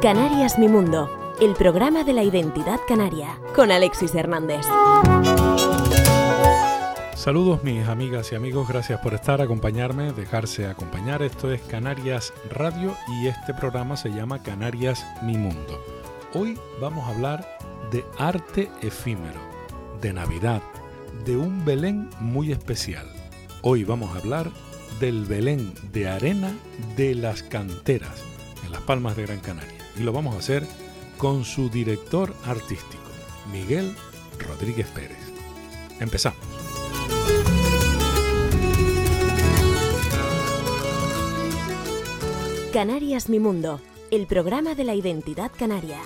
Canarias Mi Mundo, el programa de la identidad canaria, con Alexis Hernández. Saludos mis amigas y amigos, gracias por estar, acompañarme, dejarse acompañar. Esto es Canarias Radio y este programa se llama Canarias Mi Mundo. Hoy vamos a hablar de arte efímero, de Navidad, de un Belén muy especial. Hoy vamos a hablar del Belén de arena de las canteras en las Palmas de Gran Canaria y lo vamos a hacer con su director artístico, Miguel Rodríguez Pérez. Empezamos. Canarias Mi Mundo, el programa de la identidad canaria.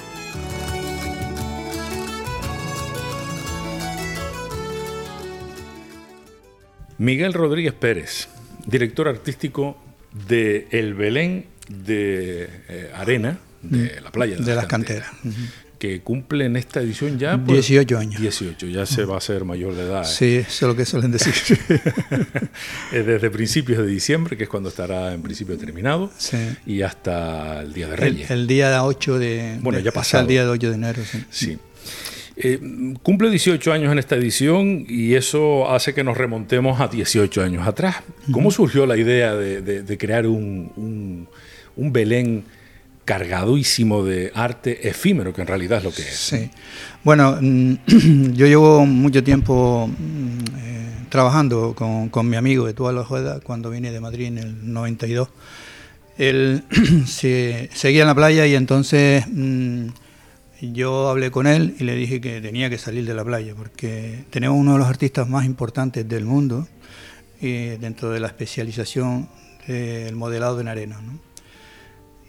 Miguel Rodríguez Pérez, director artístico de El Belén de eh, Arena, de la playa de, las canteras. Que cumple en esta edición ya... 18 pues, años. 18, ya se va a ser mayor de edad. ¿eh? Sí, eso es lo que suelen decir. Desde principios de diciembre, que es cuando estará en principio terminado, y hasta el Día de Reyes. El, día 8 de... Bueno, ya pasado. el día 8 de enero, sí. Sí. Eh, cumple 18 años en esta edición y eso hace que nos remontemos a 18 años atrás. ¿Cómo surgió la idea de, crear un, un Belén cargadísimo de arte efímero, que en realidad es lo que es. Sí. Bueno, mm, yo llevo mucho tiempo mm, eh, trabajando con, mi amigo de toda la Juega cuando vine de Madrid en el 92. Él se, seguía en la playa y entonces mm, yo hablé con él y le dije que tenía que salir de la playa porque tenemos uno de los artistas más importantes del mundo eh, dentro de la especialización del modelado en arena. ¿no?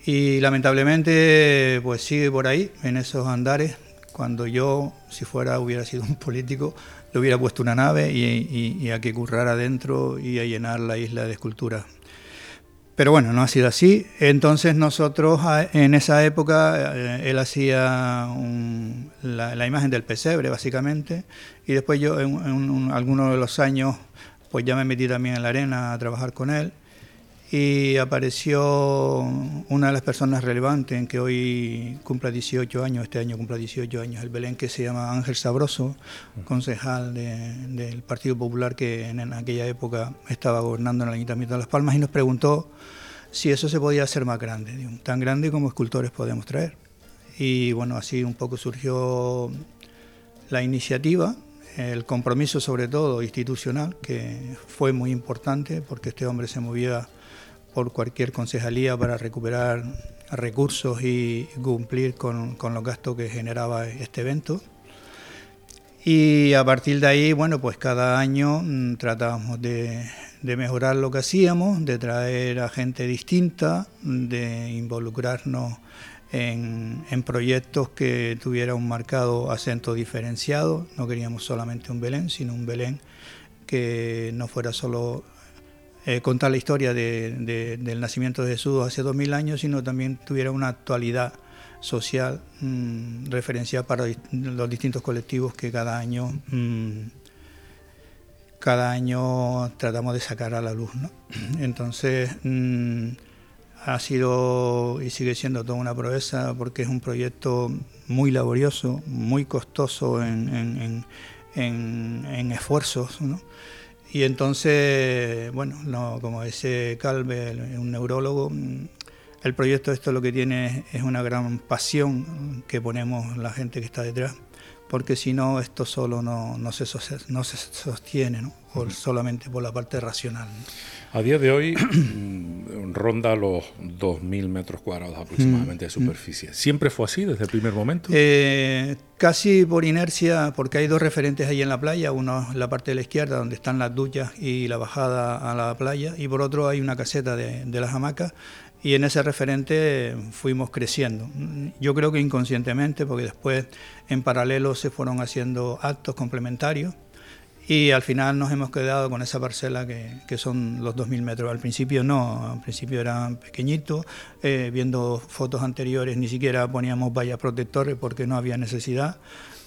Y lamentablemente, pues sigue por ahí, en esos andares. Cuando yo, si fuera, hubiera sido un político, le hubiera puesto una nave y, a que currara adentro y a llenar la isla de esculturas. Pero bueno, no ha sido así. Entonces nosotros en esa época, eh, él hacía la, imagen del pesebre básicamente, y después yo en, en algunos de los años, pues ya me metí también en la arena a trabajar con él y apareció una de las personas relevantes en que hoy cumple 18 años, este año cumple 18 años, el Belén, que se llama Ángel Sabroso, concejal del Partido Popular que en, aquella época estaba gobernando en el Ayuntamiento de Las Palmas y nos preguntó si eso se podía hacer más grande, tan grande como escultores podemos traer. Y bueno, así un poco surgió la iniciativa, el compromiso sobre todo institucional, que fue muy importante porque este hombre se movía por cualquier concejalía para recuperar recursos y cumplir con, los gastos que generaba este evento. Y a partir de ahí, bueno, pues cada año mm, tratábamos de, mejorar lo que hacíamos, de traer a gente distinta, de involucrarnos en, en, proyectos que tuviera un marcado acento diferenciado. No queríamos solamente un Belén, sino un Belén que no fuera solo eh, contar la historia del nacimiento de Jesús hace dos mil años, sino también tuviera una actualidad social mm, referencial para los distintos colectivos que cada año mm, cada año tratamos de sacar a la luz. Entonces mm, ha sido y sigue siendo toda una proeza porque es un proyecto muy laborioso, muy costoso en, en esfuerzos. ¿no? Y entonces, bueno, no, como dice Calve, un neurólogo, mm, el proyecto esto lo que tiene es una gran pasión que ponemos la gente que está detrás, porque si no, esto solo no, no, se, no se sostiene, ¿no? Solamente por la parte racional. A día de hoy mm, ronda los 2.000 metros cuadrados aproximadamente de superficie. ¿Siempre fue así desde el primer momento? Eh, casi por inercia, porque hay dos referentes ahí en la playa, uno en la parte de la izquierda donde están las duchas y la bajada a la playa, y por otro hay una caseta de, de las hamacas, y en ese referente fuimos creciendo. Yo creo que inconscientemente, porque después en paralelo se fueron haciendo actos complementarios y al final nos hemos quedado con esa parcela que, que son los 2.000 metros. Al principio no, al principio eran pequeñitos, eh, viendo fotos anteriores ni siquiera poníamos vallas protectores porque no había necesidad.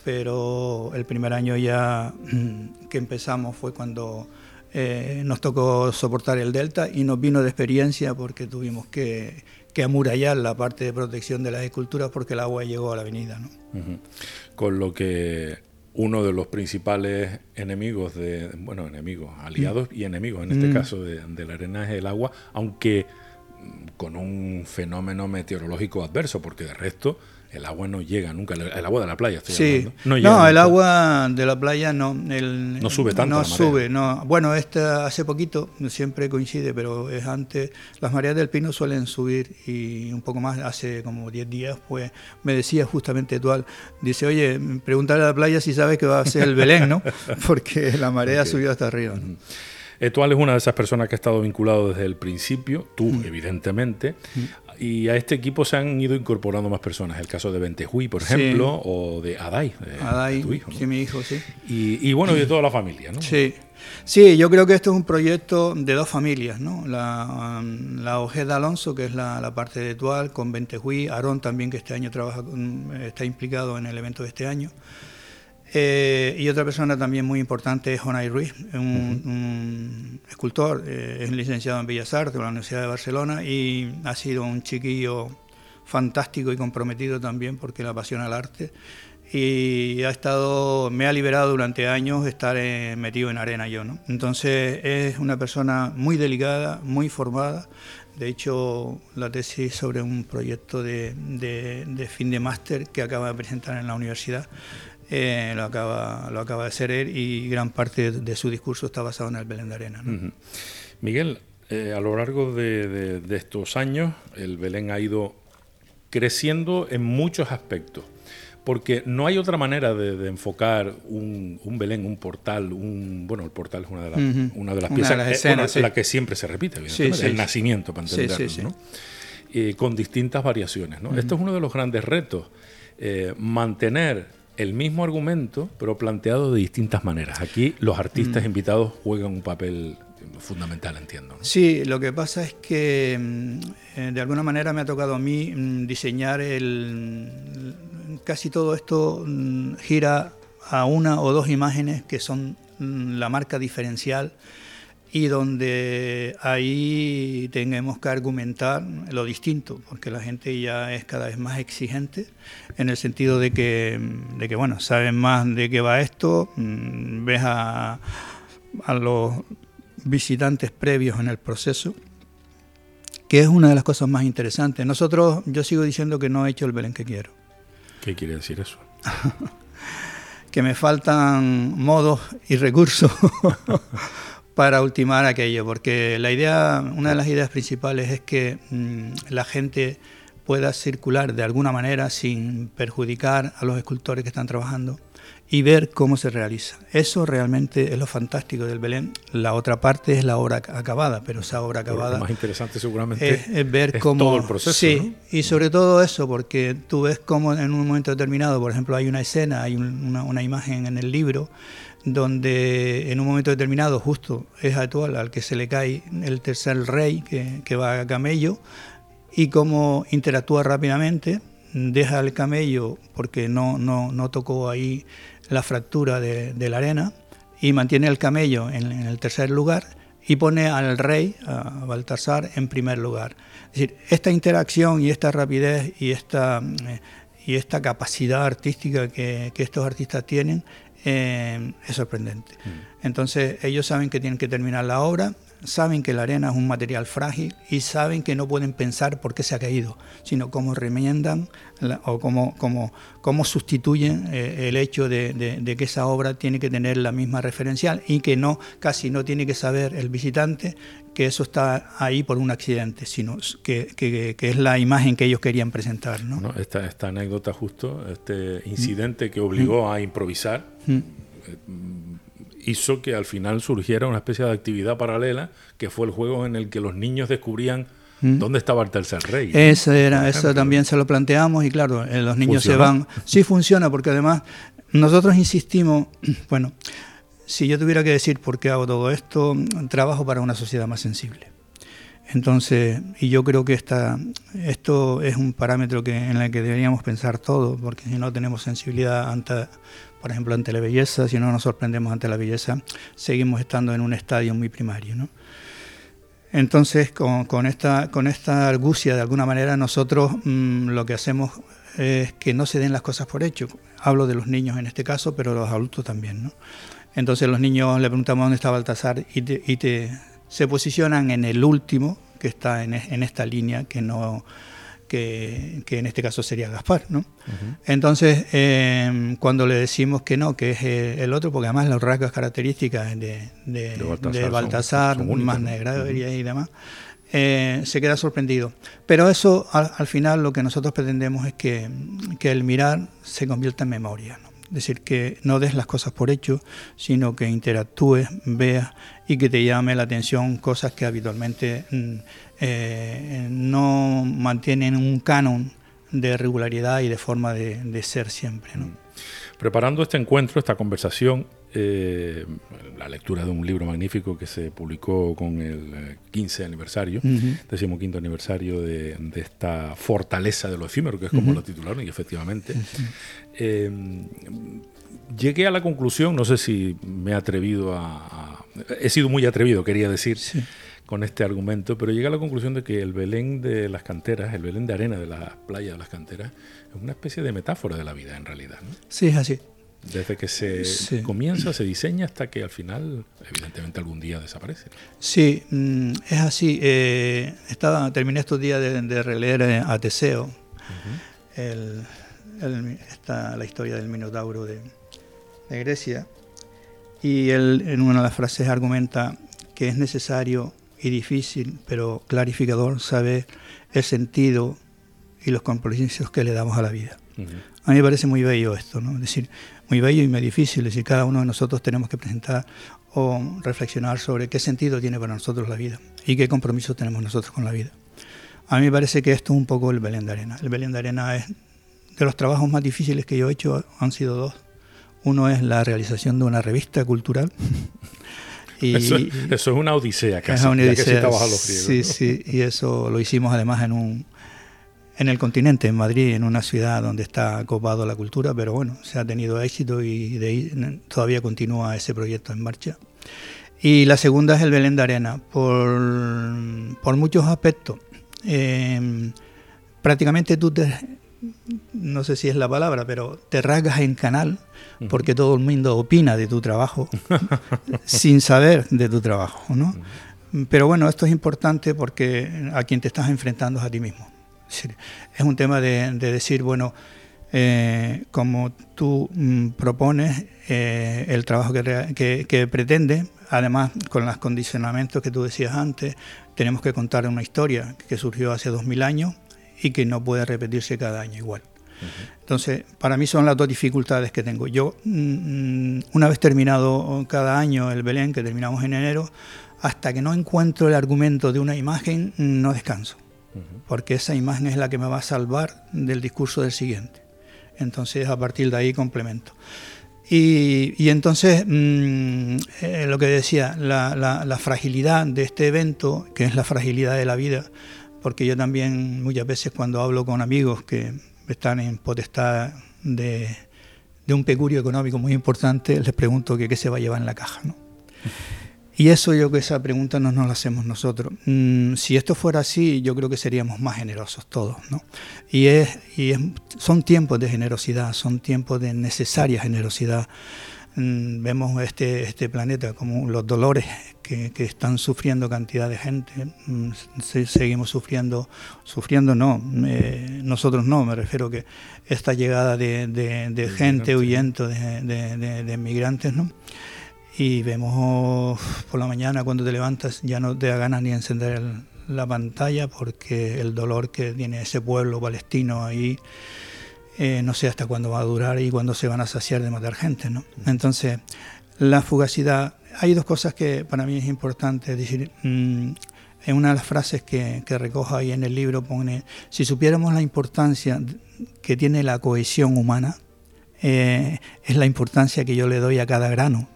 pero el primer año ya mm, que empezamos fue cuando eh, nos tocó soportar el delta y nos vino de experiencia porque tuvimos que, amurallar la parte de protección de las esculturas porque el agua llegó a la avenida. ¿no? Con lo que uno de los principales enemigos de, bueno, enemigos, aliados y enemigos en este mm. caso de, la arena es el agua, aunque mm, con un fenómeno meteorológico adverso, porque de resto el agua no llega nunca, el agua de la playa estoy sí. No, no el agua de la playa no. El, no sube tanto. No sube, no. Bueno, esta hace poquito, siempre coincide, pero es antes. Las mareas del Pino suelen subir y un poco más, hace como 10 días, pues me decía justamente Tual, dice, oye, pregúntale a la playa si sabes que va a ser el Belén, ¿no? Porque la marea subió hasta arriba. Etual es una de esas personas que ha estado vinculado desde el principio, tú evidentemente, y a este equipo se han ido incorporando más personas. El caso de Ventejuy, por ejemplo, o de Adai, Adai, tu hijo. Sí, mi hijo, sí. Y, bueno, y de toda la familia, ¿no? Sí. Sí, yo creo que esto es un proyecto de dos familias, ¿no? La, la Ojeda Alonso, que es la, parte de Etual, con Ventejuy, Aarón también, que este año trabaja, está implicado en el evento de este año. Eh, y otra persona también muy importante es Jonay Ruiz, un, escultor, eh, es licenciado en Bellas Artes de la Universidad de Barcelona y ha sido un chiquillo fantástico y comprometido también porque le apasiona el arte y ha estado, me ha liberado durante años estar eh, metido en arena yo, ¿no? Entonces es una persona muy delicada, muy formada. De hecho, la tesis sobre un proyecto de, de fin de máster que acaba de presentar en la universidad eh, lo, acaba, lo acaba de hacer él y gran parte de, su discurso está basado en el Belén de Arena. Miguel, eh, a lo largo de, estos años el Belén ha ido creciendo en muchos aspectos, porque no hay otra manera de, enfocar un, Belén, un portal, un bueno, el portal es una de, las, una de las piezas, eh, la que siempre se repite, el nacimiento, para entenderlo, con distintas variaciones. Esto es uno de los grandes retos, mantener el mismo argumento, pero planteado de distintas maneras. Aquí los artistas mm. invitados juegan un papel fundamental, entiendo. Sí, lo que pasa es que mm, eh, de alguna manera me ha tocado a mí mm, diseñar el... Casi todo esto gira a una o dos imágenes que son la marca diferencial y donde ahí tenemos que argumentar lo distinto, porque la gente ya es cada vez más exigente en el sentido de que, de que bueno, saben más de qué va esto, mm, ves a, a los visitantes previos en el proceso, que es una de las cosas más interesantes. Nosotros, yo sigo diciendo que no he hecho el Belén que quiero. ¿Qué quiere decir eso? que me faltan modos y recursos para ultimar aquello, porque la idea, una de las ideas principales es que mm, la gente pueda circular de alguna manera sin perjudicar a los escultores que están trabajando y ver cómo se realiza. Eso realmente es lo fantástico del Belén. La otra parte es la obra acabada, pero esa obra acabada... Lo más interesante seguramente es, ver cómo... Todo el proceso. Sí, y sobre todo eso, porque tú ves cómo en un momento determinado, por ejemplo, hay una escena, hay una, una imagen en el libro donde en un momento determinado, justo es actual al que se le cae el tercer rey que, va a camello, y cómo interactúa rápidamente, deja el camello porque no, no, no tocó ahí la fractura de, la arena, y mantiene el camello en, el tercer lugar y pone al rey, a Baltasar, en primer lugar. Es decir, esta interacción y esta rapidez y esta, eh, y esta capacidad artística que, que estos artistas tienen eh, es sorprendente. Mm. Entonces ellos saben que tienen que terminar la obra, saben que la arena es un material frágil y saben que no pueden pensar por qué se ha caído, sino cómo remiendan o cómo, cómo, cómo sustituyen eh, el hecho de, que esa obra tiene que tener la misma referencial y que no casi no tiene que saber el visitante que eso está ahí por un accidente, sino que, que, es la imagen que ellos querían presentar. ¿no? esta, esta anécdota justo, este incidente que obligó mm. a improvisar, mm. Eh, hizo que al final surgiera una especie de actividad paralela, que fue el juego en el que los niños descubrían mm. dónde estaba el tercer rey. Eso, era, eso también se lo planteamos y claro, eh, los niños se van. Sí funciona, porque además nosotros insistimos, bueno, si yo tuviera que decir por qué hago todo esto, trabajo para una sociedad más sensible. Entonces, y yo creo que esta, esto es un parámetro que, en el que deberíamos pensar todo, porque si no tenemos sensibilidad ante, por ejemplo, ante la belleza, si no nos sorprendemos ante la belleza, seguimos estando en un estadio muy primario. ¿no? Entonces, con, esta, con esta argucia, de alguna manera, nosotros mm, lo que hacemos es que no se den las cosas por hecho. Hablo de los niños en este caso, pero los adultos también. ¿no? Entonces, los niños le preguntamos dónde está Baltasar y y te se posicionan en el último, que está en, esta línea, que no que, en este caso sería Gaspar. ¿no? Entonces, em, cuando le decimos que no, que es el otro, porque además las rasgos características de, de, Baltasar, más negra y demás, eh, se queda sorprendido. Pero eso, al, final, lo que nosotros pretendemos es que, que el mirar se convierta en memoria. ¿no? Es decir, que no des las cosas por hecho, sino que interactúes, veas y que te llame la atención cosas que habitualmente mm, eh, no mantienen un canon de regularidad y de forma de, ser siempre. Mm. Preparando este encuentro, esta conversación, eh, la lectura de un libro magnífico que se publicó con el 15 eh, aniversario, decimoquinto aniversario de, esta fortaleza de lo efímero, que es como lo titularon, y efectivamente. llegué a la conclusión, no sé si me he atrevido a, he sido muy atrevido, quería decir, con este argumento, pero llegué a la conclusión de que el Belén de las canteras, el Belén de arena de la playa de las canteras, es una especie de metáfora de la vida en realidad. ¿no? Sí, es así. Desde que se comienza, se diseña hasta que al final, evidentemente, algún día desaparece. Sí, mm, es así. Eh, estaba, terminé estos días de, releer eh, a Teseo, la historia del Minotauro de, de Grecia, y él en una de las frases argumenta que es necesario y difícil, pero clarificador, saber el sentido y los compromisos que le damos a la vida. A mí me parece muy bello esto, ¿no? Es decir, muy bello y muy difícil, es decir, cada uno de nosotros tenemos que presentar o reflexionar sobre qué sentido tiene para nosotros la vida y qué compromiso tenemos nosotros con la vida. A mí me parece que esto es un poco el Belén de Arena. El Belén de Arena es de los trabajos más difíciles que yo he hecho, han sido dos. Uno es la realización de una revista cultural. y eso, es una odisea casi, es una odisea, los Sí, sí, y eso lo hicimos además en un en el continente, en Madrid, en una ciudad donde está copado la cultura, pero bueno, se ha tenido éxito y de todavía continúa ese proyecto en marcha. Y la segunda es el Belén de Arena, por, por muchos aspectos. Em, prácticamente tú te, no sé si es la palabra, pero te rasgas en canal porque todo el mundo opina de tu trabajo sin saber de tu trabajo, ¿no? Pero bueno, esto es importante porque a quien te estás enfrentando es a ti mismo. Es un tema de, decir, bueno, eh, como tú mm, propones eh, el trabajo que, que, pretende, además con los condicionamientos que tú decías antes, tenemos que contar una historia que surgió hace dos mil años y que no puede repetirse cada año igual. Entonces, para mí son las dos dificultades que tengo. Yo, mm, mm, una vez terminado cada año el Belén, que terminamos en enero, hasta que no encuentro el argumento de una imagen, no descanso, porque esa imagen es la que me va a salvar del discurso del siguiente. Entonces, a partir de ahí complemento. Y, entonces, mm, eh, lo que decía, la fragilidad de este evento, que es la fragilidad de la vida, porque yo también muchas veces cuando hablo con amigos que están en potestad de, un pecurio económico muy importante, les pregunto que qué se va a llevar en la caja. ¿no? Y eso yo que esa pregunta no nos la hacemos nosotros. Mm, si esto fuera así, yo creo que seríamos más generosos todos. ¿no? Y, es, y son tiempos de generosidad, son tiempos de necesaria generosidad. Mm, vemos este, este planeta como los dolores que, están sufriendo cantidad de gente, mm, seguimos sufriendo, sufriendo no, nosotros no, me refiero que esta llegada de, gente huyendo de, de, inmigrantes, ¿no? Y vemos por la mañana cuando te levantas ya no te da ganas ni encender la pantalla porque el dolor que tiene ese pueblo palestino ahí eh, no sé hasta cuándo va a durar y cuándo se van a saciar de matar gente. ¿no? Entonces, la fugacidad, hay dos cosas que para mí es importante decir. Mm, en una de las frases que, que recojo ahí en el libro pone, si supiéramos la importancia que tiene la cohesión humana, eh, es la importancia que yo le doy a cada grano,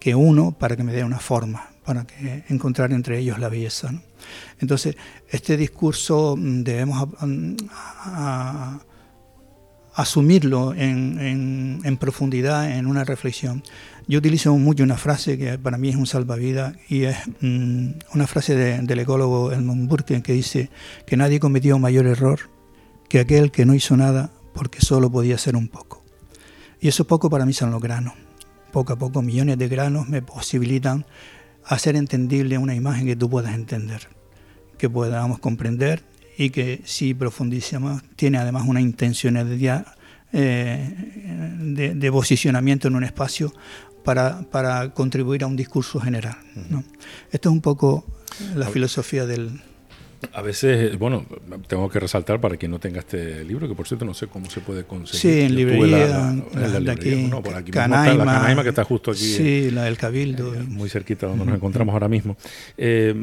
que uno para que me dé una forma, para que encontrar entre ellos la belleza. Entonces, este discurso mm, debemos asumirlo en, en, profundidad, en una reflexión. Yo utilizo mucho una frase que para mí es un salvavidas y es mm, una frase del ecólogo Edmund Burke que dice que nadie cometió mayor error que aquel que no hizo nada porque solo podía ser un poco. Y eso poco para mí son los granos. Poco a poco millones de granos me posibilitan hacer entendible una imagen que tú puedas entender, que podamos comprender y que si profundizamos tiene además una intencionalidad eh, de, de, posicionamiento en un espacio para, para contribuir a un discurso general. ¿no? Esto es un poco la filosofía del, a veces, bueno, tengo que resaltar para quien no tenga este libro, que por cierto no sé cómo se puede conseguir. Sí, en librería, la, aquí, no, por aquí Canaima, la Canaima que está justo aquí. Sí, la del Cabildo. Eh, muy cerquita donde nos encontramos ahora mismo. Eh,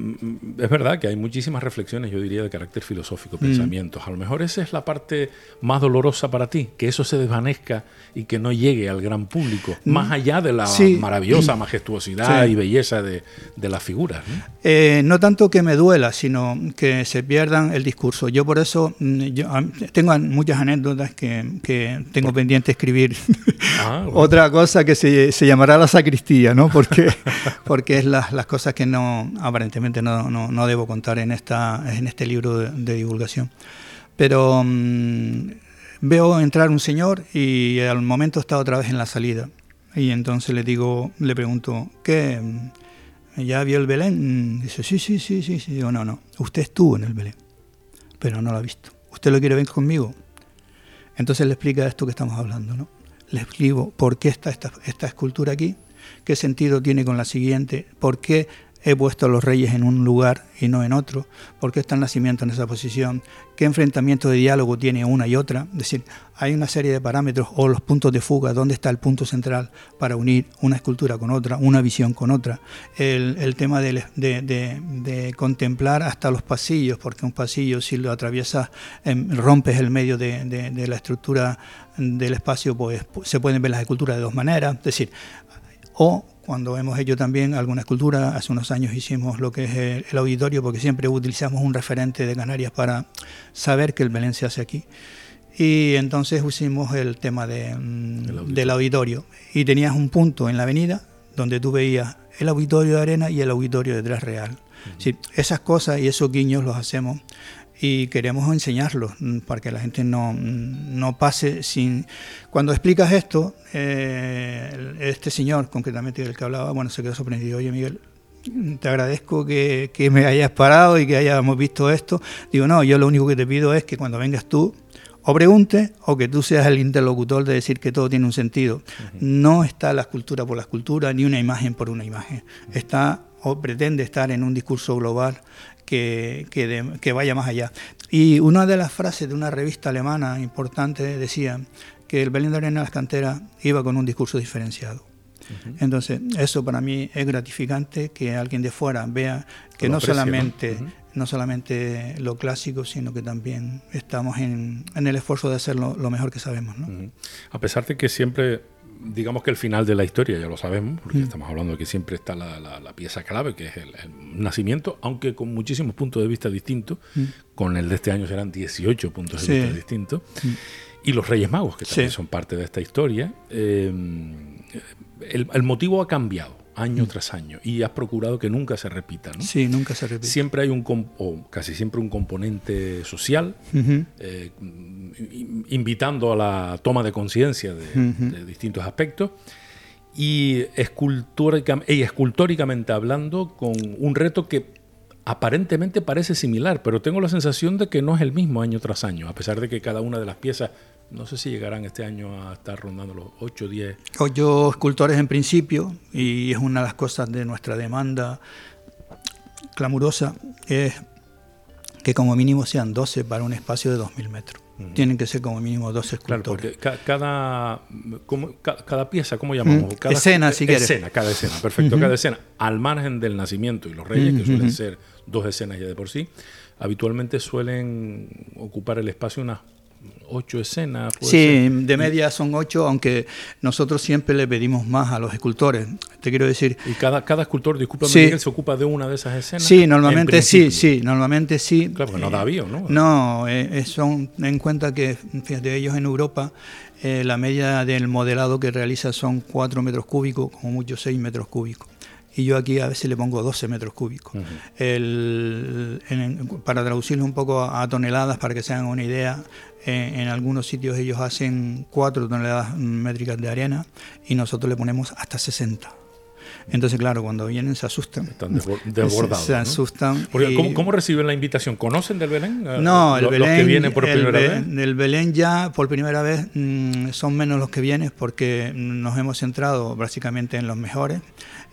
es verdad que hay muchísimas reflexiones, yo diría, de carácter filosófico, pensamientos. A lo mejor esa es la parte más dolorosa para ti, que eso se desvanezca y que no llegue al gran público, más allá de la maravillosa majestuosidad y belleza de, de las figuras. ¿no? Eh, no tanto que me duela, sino que se pierdan el discurso. Yo por eso mm, yo, tengo muchas anécdotas que, que tengo pendiente escribir. Ah, Otra cosa que se, se, llamará la sacristía, ¿no? Porque, porque es las, las cosas que no aparentemente no, no, no, debo contar en, esta, en este libro de, divulgación. Pero mm, veo entrar un señor y al momento está otra vez en la salida. Y entonces le digo, le pregunto, ¿qué? ¿Ya vio el Belén? Dice, sí, sí, sí, sí, sí. No, no, usted estuvo en el Belén, pero no lo ha visto. ¿Usted lo quiere ver conmigo? Entonces le explica esto que estamos hablando, ¿no? Le explico por qué está esta, esta escultura aquí, qué sentido tiene con la siguiente, por qué he puesto a los reyes en un lugar y no en otro, por qué está el nacimiento en esa posición, qué enfrentamiento de diálogo tiene una y otra. Es decir, hay una serie de parámetros o los puntos de fuga, dónde está el punto central para unir una escultura con otra, una visión con otra. El, tema de, contemplar hasta los pasillos, porque un pasillo si lo atraviesas, em, rompes el medio de, la estructura del espacio, pues se pueden ver las esculturas de dos maneras. Es decir, o cuando hemos hecho también alguna escultura, hace unos años hicimos lo que es el, auditorio, porque siempre utilizamos un referente de Canarias para saber que el Belén se hace aquí. Y entonces hicimos el tema de, mm, del auditorio. Y tenías un punto en la avenida donde tú veías el auditorio de arena y el auditorio de Tres Real. esas cosas y esos guiños los hacemos y queremos enseñarlos mm, para que la gente no, mm, no pase sin... Cuando explicas esto, eh, este señor concretamente del que hablaba, bueno, se quedó sorprendido. Oye, Miguel, te agradezco que, que, me hayas parado y que hayamos visto esto. Digo, no, yo lo único que te pido es que cuando vengas tú, o pregunte o que tú seas el interlocutor de decir que todo tiene un sentido. No está la escultura por la escultura, ni una imagen por una imagen. Está o pretende estar en un discurso global que, que, vaya más allá. Y una de las frases de una revista alemana importante decía que el Belén de Arena de las Canteras iba con un discurso diferenciado. Entonces, eso para mí es gratificante que alguien de fuera vea que no solamente, ¿no? solamente lo clásico, sino que también estamos en, en el esfuerzo de hacerlo lo mejor que sabemos. ¿no? A pesar de que siempre digamos que el final de la historia ya lo sabemos, porque mm. estamos hablando de que siempre está la, pieza clave, que es el, nacimiento, aunque con muchísimos puntos de vista distintos, mm. con el de este año serán 18 puntos de vista distintos, mm. y los Reyes Magos, que también son parte de esta historia, eh, el motivo ha cambiado año tras año y has procurado que nunca se repita. ¿no? Sí, nunca se repita. Siempre hay un, o casi siempre un componente social, eh, invitando a la toma de conciencia de, distintos aspectos y, y escultóricamente hablando con un reto que aparentemente parece similar, pero tengo la sensación de que no es el mismo año tras año, a pesar de que cada una de las piezas no sé si llegarán este año a estar rondando los 8 o 10. Ocho escultores en principio, y es una de las cosas de nuestra demanda clamurosa, es que como mínimo sean 12 para un espacio de 2.000 metros. Tienen que ser como mínimo 12 escultores. Claro, porque cada, cada, pieza, ¿cómo llamamos? Cada, escena, si quieres. Escena, cada escena, perfecto. Cada escena, al margen del nacimiento y los reyes, que suelen ser dos escenas ya de por sí, habitualmente suelen ocupar el espacio unas ocho escenas. Sí, de media son ocho, aunque nosotros siempre le pedimos más a los escultores. Te quiero decir. ¿Y cada, cada escultor, disculpa, se ocupa de una de esas escenas? Sí, normalmente sí, sí, normalmente sí. Claro, porque no da avión, ¿no? No, eh, son, en cuenta que, fíjate, ellos en Europa, eh, la media del modelado que realiza son cuatro metros cúbicos, como mucho seis metros cúbicos y yo aquí a veces le pongo 12 metros cúbicos. para traducirlo un poco a toneladas, para que se hagan una idea, eh, en algunos sitios ellos hacen 4 toneladas métricas de arena y nosotros le ponemos hasta 60. Entonces, claro, cuando vienen se asustan. Están desbordados. Se, asustan. ¿cómo, reciben la invitación? ¿Conocen del Belén? Eh, no, el Belén. Los que vienen por primera vez. El Belén ya por primera vez mm, son menos los que vienen porque nos hemos centrado básicamente en los mejores.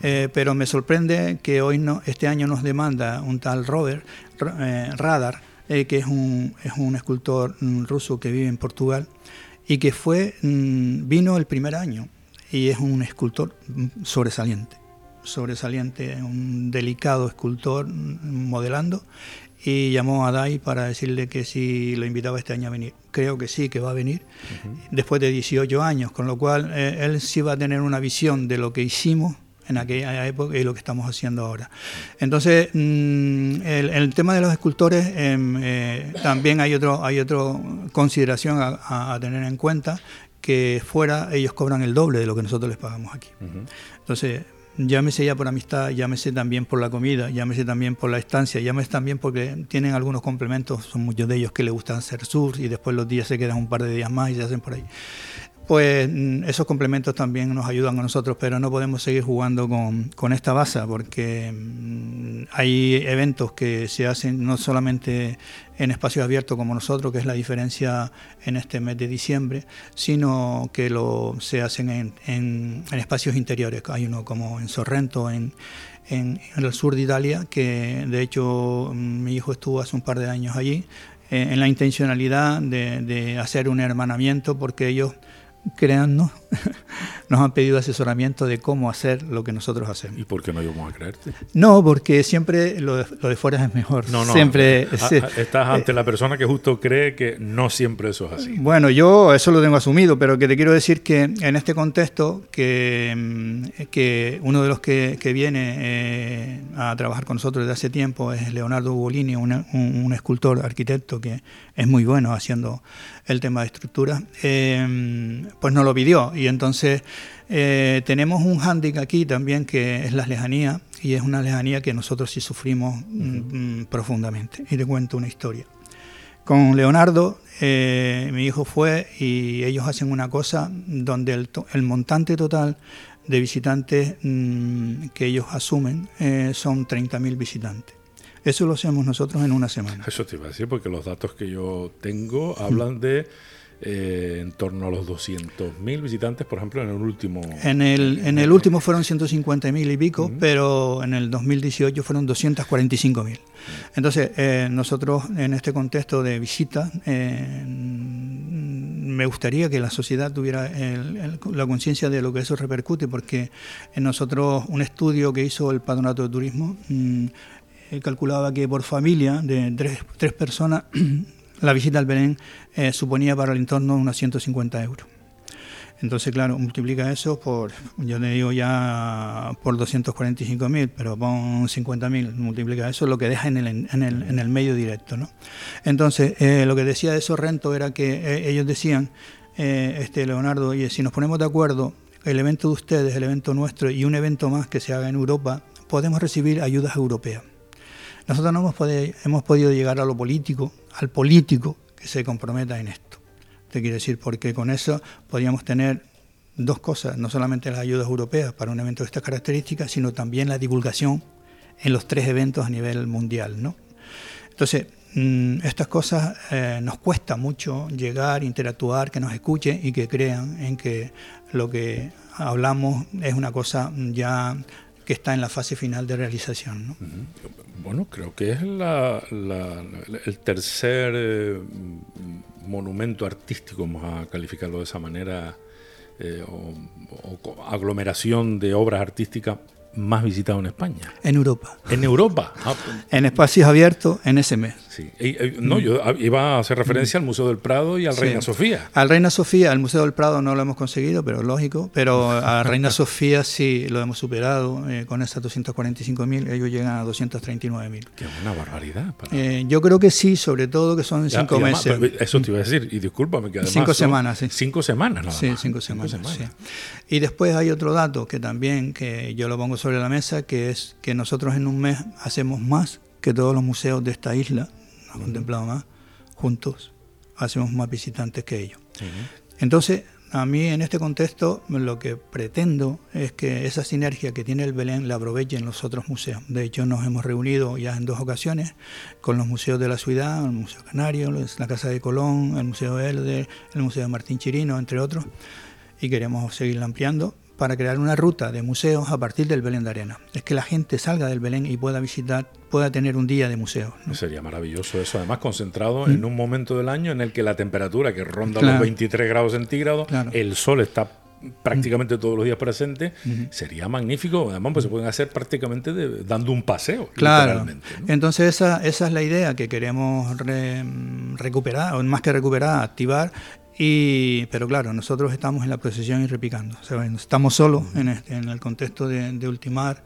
Eh, pero me sorprende que hoy no, este año nos demanda un tal Robert eh, Radar, que es un, es un escultor mm, ruso que vive en Portugal y que fue mm, vino el primer año y es un escultor sobresaliente sobresaliente, un delicado escultor modelando y llamó a Dai para decirle que si lo invitaba este año a venir. Creo que sí, que va a venir, después de 18 años, con lo cual eh, él sí va a tener una visión de lo que hicimos en aquella época y lo que estamos haciendo ahora. Entonces, mm, el, tema de los escultores em, eh, también hay otro hay otra consideración a, tener en cuenta que fuera ellos cobran el doble de lo que nosotros les pagamos aquí. Entonces, llámese ya por amistad, llámese también por la comida, llámese también por la estancia, llámese también porque tienen algunos complementos, son muchos de ellos que les gustan hacer sur y después los días se quedan un par de días más y se hacen por ahí pues mm, esos complementos también nos ayudan a nosotros, pero no podemos seguir jugando con, esta base porque mm, hay eventos que se hacen no solamente en espacios abiertos como nosotros, que es la diferencia en este mes de diciembre, sino que lo, se hacen en, en, espacios interiores. Hay uno como en Sorrento, en, en, el sur de Italia, que de hecho mm, mi hijo estuvo hace un par de años allí, eh, en la intencionalidad de, de hacer un hermanamiento, porque ellos créannos, nos han pedido asesoramiento de cómo hacer lo que nosotros hacemos. ¿Y por qué no íbamos a creerte? No, porque siempre lo de, lo de fuera es mejor. No, no. Siempre, estás ante la persona que justo cree que no siempre eso es así. Bueno, yo eso lo tengo asumido, pero que te quiero decir que en este contexto, que, mm, que uno de los que, que viene eh, a trabajar con nosotros desde hace tiempo es Leonardo Ugolini, un, un, escultor, arquitecto que es muy bueno haciendo el tema de estructura, eh, pues nos lo pidió. Y entonces eh, tenemos un hándicap aquí también que es la lejanía, y es una lejanía que nosotros sí sufrimos mm, mm, profundamente. Y te cuento una historia. Con Leonardo, eh, mi hijo fue y ellos hacen una cosa donde el, el montante total de visitantes mm, que ellos asumen son 30.000 visitantes. Eso lo hacemos nosotros en una semana. Eso te iba a decir, porque los datos que yo tengo hablan de eh, en torno a los 200.000 visitantes, por ejemplo, en el último... En el, en el último fueron 150.000 y pico, pero en el 2018 fueron 245.000. Entonces, eh, nosotros en este contexto de visita, eh, me gustaría que la sociedad tuviera la conciencia de lo que eso repercute, porque en nosotros un estudio que hizo el Patronato de Turismo mm, calculaba que por familia de tres, tres personas la visita al Belén eh, suponía para el entorno unos 150 euros. Entonces, claro, multiplica eso por, yo le digo ya por 245.000, pero pon 50.000, multiplica eso, lo que deja en el, en el, medio directo. ¿no? Entonces, eh, lo que decía de Sorrento era que eh, ellos decían, este Leonardo, oye, si nos ponemos de acuerdo, el evento de ustedes, el evento nuestro y un evento más que se haga en Europa, podemos recibir ayudas europeas. Nosotros no hemos podido llegar a lo político, al político que se comprometa en esto. Te quiero decir, porque con eso podríamos tener dos cosas, no solamente las ayudas europeas para un evento de estas características, sino también la divulgación en los tres eventos a nivel mundial. ¿no? Entonces, mm, estas cosas eh, nos cuesta mucho llegar, interactuar, que nos escuchen y que crean en que lo que hablamos es una cosa ya que está en la fase final de realización. ¿no? Bueno, creo que es la, el tercer eh, monumento artístico, vamos a calificarlo de esa manera, eh, o, aglomeración de obras artísticas más visitado en España. En Europa. En Europa. Ah, pues. en espacios abiertos en ese mes. Sí. no, yo iba a hacer referencia al Museo del Prado y al Reina Sofía. Al Reina Sofía, al Museo del Prado no lo hemos conseguido, pero lógico. Pero a Reina Sofía sí lo hemos superado eh, con esas 245.000. Ellos llegan a 239.000. Qué una barbaridad. Eh, yo creo que sí, sobre todo que son cinco meses. eso te iba a decir, y discúlpame que además. Cinco semanas, sí. Cinco semanas, nada Sí, cinco semanas. Y después hay otro dato que también que yo lo pongo sobre la mesa, que es que nosotros en un mes hacemos más que todos los museos de esta isla contemplado más, juntos hacemos más visitantes que ellos. Entonces, a mí en este contexto lo que pretendo es que esa sinergia que tiene el Belén la aprovechen los otros museos. De hecho, nos hemos reunido ya en dos ocasiones con los museos de la ciudad, el Museo Canario, la Casa de Colón, el Museo Verde, el Museo de Martín Chirino, entre otros, y queremos seguirla ampliando para crear una ruta de museos a partir del Belén de Arena. Es que la gente salga del Belén y pueda visitar, pueda tener un día de museo. Sería maravilloso eso, además concentrado en mm. un momento del año en el que la temperatura que ronda los 23 grados centígrados, el sol está prácticamente todos los días presente, sería magnífico. Además, pues se pueden hacer prácticamente dando un paseo. Claro. Entonces, esa, esa es la idea que queremos recuperar, o más que recuperar, activar y, pero claro, nosotros estamos en la procesión y repicando. estamos solos en, este, en el contexto de, de ultimar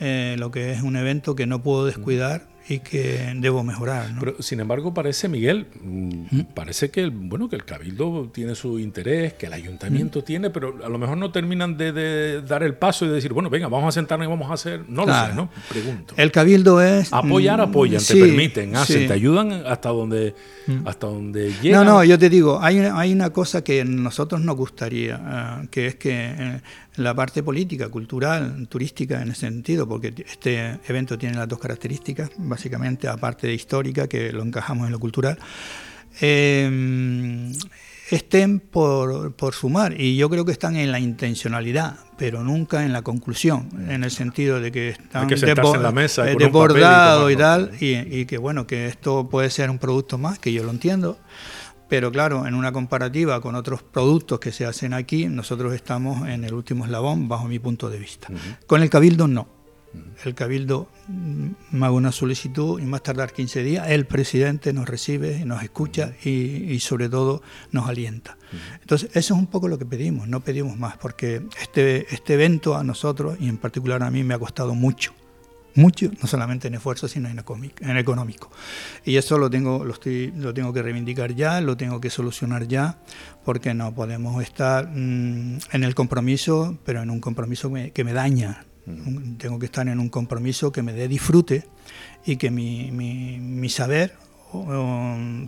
eh, lo que es un evento que no puedo descuidar y que debo mejorar. Pero sin embargo parece, Miguel, mm, parece que el, bueno que el cabildo tiene su interés, que el ayuntamiento tiene, pero a lo mejor no terminan de, dar el paso y decir, bueno, venga, vamos a sentarnos y vamos a hacer, no lo sé, ¿no? Pregunto. El cabildo es apoyar, apoyan, te permiten, hacen, te ayudan hasta donde hasta donde llegan. No, no, yo te digo, hay una, hay una cosa que a nosotros nos gustaría, ah, que es que eh, la parte política, cultural, turística en ese sentido, porque este evento tiene las dos características, básicamente, aparte de histórica, que lo encajamos en lo cultural, eh, estén por, por, sumar. Y yo creo que están en la intencionalidad, pero nunca en la conclusión, en el sentido de que están en la mesa desbordados y, tal, y, y que bueno, que esto puede ser un producto más, que yo lo entiendo pero claro, en una comparativa con otros productos que se hacen aquí, nosotros estamos en el último eslabón bajo mi punto de vista. Con el cabildo no. El cabildo mm, me hago una solicitud y más tardar 15 días el presidente nos recibe, nos escucha y, sobre todo nos alienta. Entonces eso es un poco lo que pedimos, no pedimos más, porque este, este evento a nosotros y en particular a mí me ha costado mucho mucho, no solamente en esfuerzo, sino en, económico. Y eso lo tengo, lo, estoy, lo tengo que reivindicar ya, lo tengo que solucionar ya, porque no podemos estar mm, en el compromiso, pero en un compromiso que me daña. Tengo que estar en un compromiso que me dé disfrute y que mi, mi, mi saber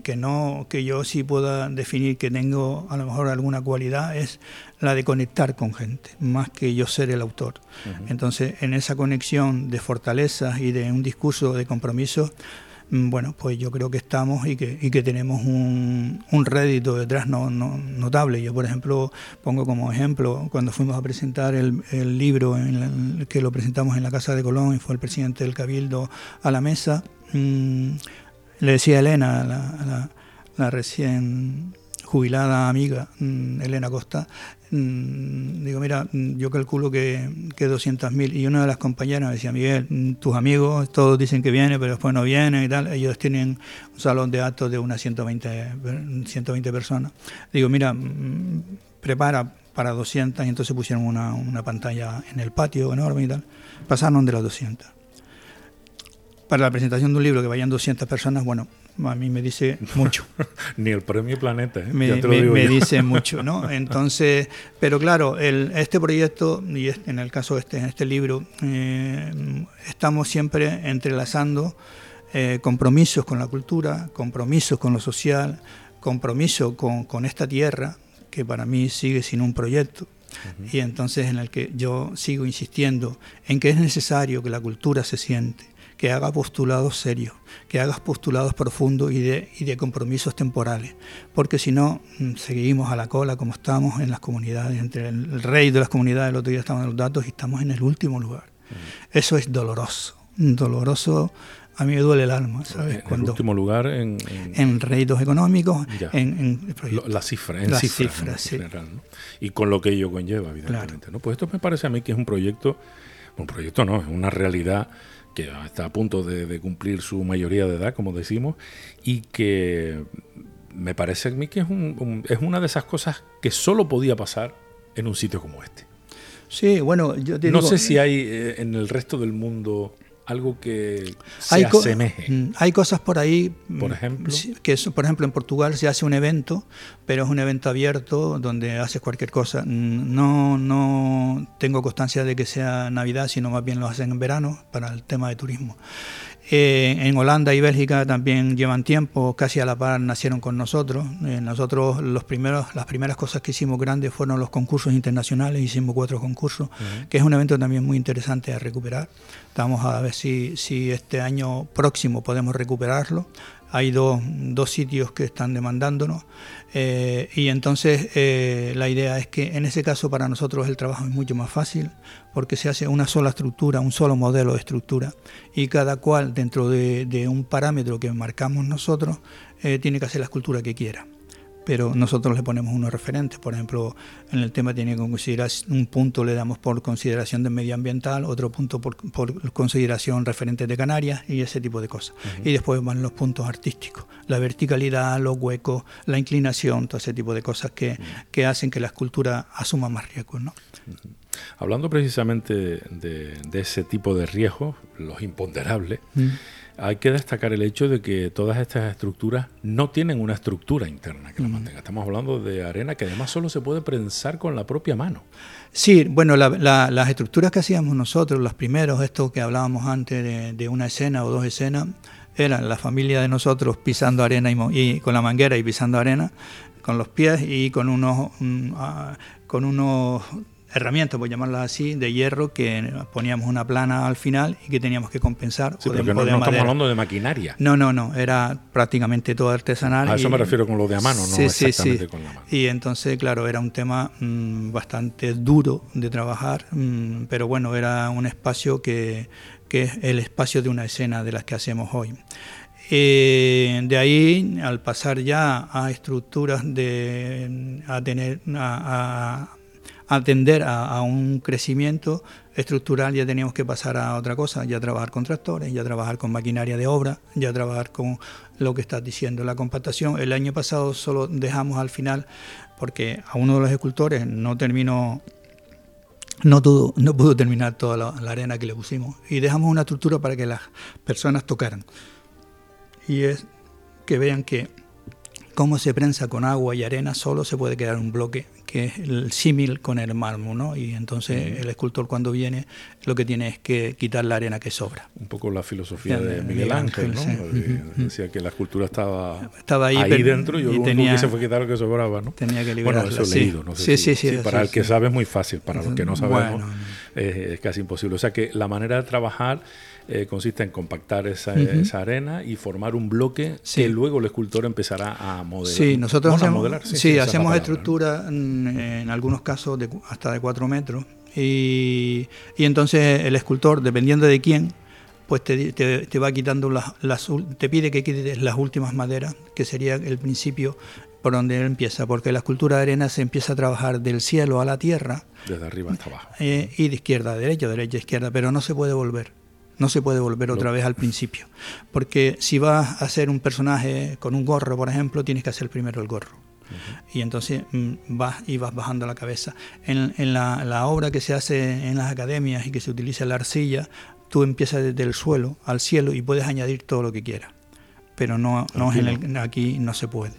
que no que yo sí pueda definir que tengo a lo mejor alguna cualidad es la de conectar con gente más que yo ser el autor. Entonces en esa conexión de fortalezas y de un discurso de compromiso bueno pues yo creo que estamos y que, y que tenemos un, un rédito detrás no, notable. Yo por ejemplo pongo como ejemplo cuando fuimos a presentar el, el libro que lo presentamos en la casa de Colón y fue el presidente del cabildo a la mesa mmm, le decía a Elena, la, la, recién jubilada amiga, mm, Elena Costa, mm, digo, mira, mm, yo calculo que, que 200.000. Y una de las compañeras me decía, Miguel, tus amigos, todos dicen que vienen, pero después no vienen y tal. Ellos tienen un salón de actos de unas 120, 120 personas. Digo, mira, prepara para 200 y entonces pusieron una, una pantalla en el patio enorme y tal. Pasaron de las 200 para la presentación de un libro que vayan 200 personas, bueno, a mí me dice mucho. Ni el premio Planeta, ¿eh? me, dice mucho, ¿no? Entonces, pero claro, el, este proyecto, y en el caso de este, en este libro, eh, estamos siempre entrelazando eh, compromisos con la cultura, compromisos con lo social, compromiso con, con esta tierra, que para mí sigue sin un proyecto. Y entonces en el que yo sigo insistiendo en que es necesario que la cultura se siente, que haga postulados serios, que hagas postulados profundos y de, y de compromisos temporales, porque si no, mm, seguimos a la cola como estamos en las comunidades, entre el, rey de las comunidades, el otro día estaban los datos y estamos en el último lugar. Eso es doloroso, doloroso a mí me duele el alma, ¿sabes? En último lugar en, en, réditos económicos, en, la cifra, en cifras, cifras y con lo que ello conlleva, evidentemente. ¿no? Pues esto me parece a mí que es un proyecto un proyecto no, es una realidad que está a punto de, cumplir su mayoría de edad, como decimos, y que me parece a mí que es, es una de esas cosas que solo podía pasar en un sitio como este. Sí, bueno, yo te No sé si hay eh, en el resto del mundo algo que se hay asemeje. Mm, hay cosas por ahí, por mm, ejemplo, que por ejemplo en Portugal se hace un evento, pero es un evento abierto donde haces cualquier cosa. Mm, no, no tengo constancia de que sea Navidad, sino más bien lo hacen en verano para el tema de turismo. Eh, en Holanda y Bélgica también llevan tiempo, casi a la par nacieron con nosotros. Eh, nosotros los primeros, las primeras cosas que hicimos grandes fueron los concursos internacionales, hicimos cuatro concursos, que es un evento también muy interesante a recuperar. Estamos a ver si, si este año próximo podemos recuperarlo. Hay dos, dos sitios que están demandándonos. Eh, y entonces eh, la idea es que en ese caso para nosotros el trabajo es mucho más fácil porque se hace una sola estructura, un solo modelo de estructura y cada cual dentro de, un parámetro que marcamos nosotros eh, tiene que hacer la escultura que quiera pero nosotros le ponemos unos referentes. Por ejemplo, en el tema tiene que considerar un punto le damos por consideración de medioambiental, otro punto por, consideración referente de Canarias y ese tipo de cosas. Y después van los puntos artísticos, la verticalidad, los huecos, la inclinación, todo ese tipo de cosas que, que hacen que la escultura asuma más riesgos. ¿no? Hablando precisamente de, de, ese tipo de riesgos, los imponderables, hay que destacar el hecho de que todas estas estructuras no tienen una estructura interna que la mantenga. Estamos hablando de arena que además solo se puede prensar con la propia mano. Sí, bueno, las estructuras que hacíamos nosotros, los primeros, esto que hablábamos antes de, una escena o dos escenas, eran la familia de nosotros pisando arena y, con la manguera y pisando arena con los pies y con unos, ah, con unos herramientas, por llamarlas así, de hierro que poníamos una plana al final y que teníamos que compensar. Sí, pero no, estamos hablando de maquinaria. No, no, no, era prácticamente todo artesanal. A eso me refiero con lo de a mano, no exactamente con la mano. Y entonces, claro, era un tema mm, bastante duro de trabajar, mm, pero bueno, era un espacio que, que es el espacio de una escena de las que hacemos hoy. Eh, de ahí, al pasar ya a estructuras de a tener a, atender a, un crecimiento estructural ya teníamos que pasar a otra cosa, ya trabajar con tractores, ya trabajar con maquinaria de obra, ya trabajar con lo que estás diciendo, la compactación. El año pasado solo dejamos al final, porque a uno de los escultores no terminó, no, no pudo terminar toda la, la arena que le pusimos, y dejamos una estructura para que las personas tocaran. Y es que vean que cómo se prensa con agua y arena, solo se puede quedar un bloque que es el símil con el mármol, ¿no? Y entonces el escultor cuando viene lo que tiene es que quitar la arena que sobra. Un poco la filosofía de Miguel Ángel, ¿no? Decía que la escultura estaba, estaba ahí, dentro y, y tenía, que se fue quitar lo que sobraba, ¿no? Tenía que liberarla. Bueno, eso he leído, no sé sí, sí, sí, Para el que sabe es muy fácil, para los que no sabemos es casi imposible. O sea que la manera de trabajar eh, consiste en compactar esa, arena y formar un bloque que luego el escultor empezará a modelar. Sí, nosotros hacemos, sí, hacemos estructura en, algunos casos de, hasta de cuatro metros y, y, entonces el escultor, dependiendo de quién, pues te, te, va quitando las, las, te pide que quites las últimas maderas, que sería el principio por donde él empieza, porque la escultura de arena se empieza a trabajar del cielo a la tierra. Desde arriba hasta abajo. Eh, y de izquierda a derecha, derecha a izquierda, pero no se puede volver. No se puede volver otra vez al principio. Porque si vas a hacer un personaje con un gorro, por ejemplo, tienes que hacer primero el gorro. Y entonces mm, vas y vas bajando la cabeza. En, la, obra que se hace en las academias y que se utiliza la arcilla, tú empiezas desde el suelo al cielo y puedes añadir todo lo que quieras. Pero no, no, aquí, en el, aquí no se puede.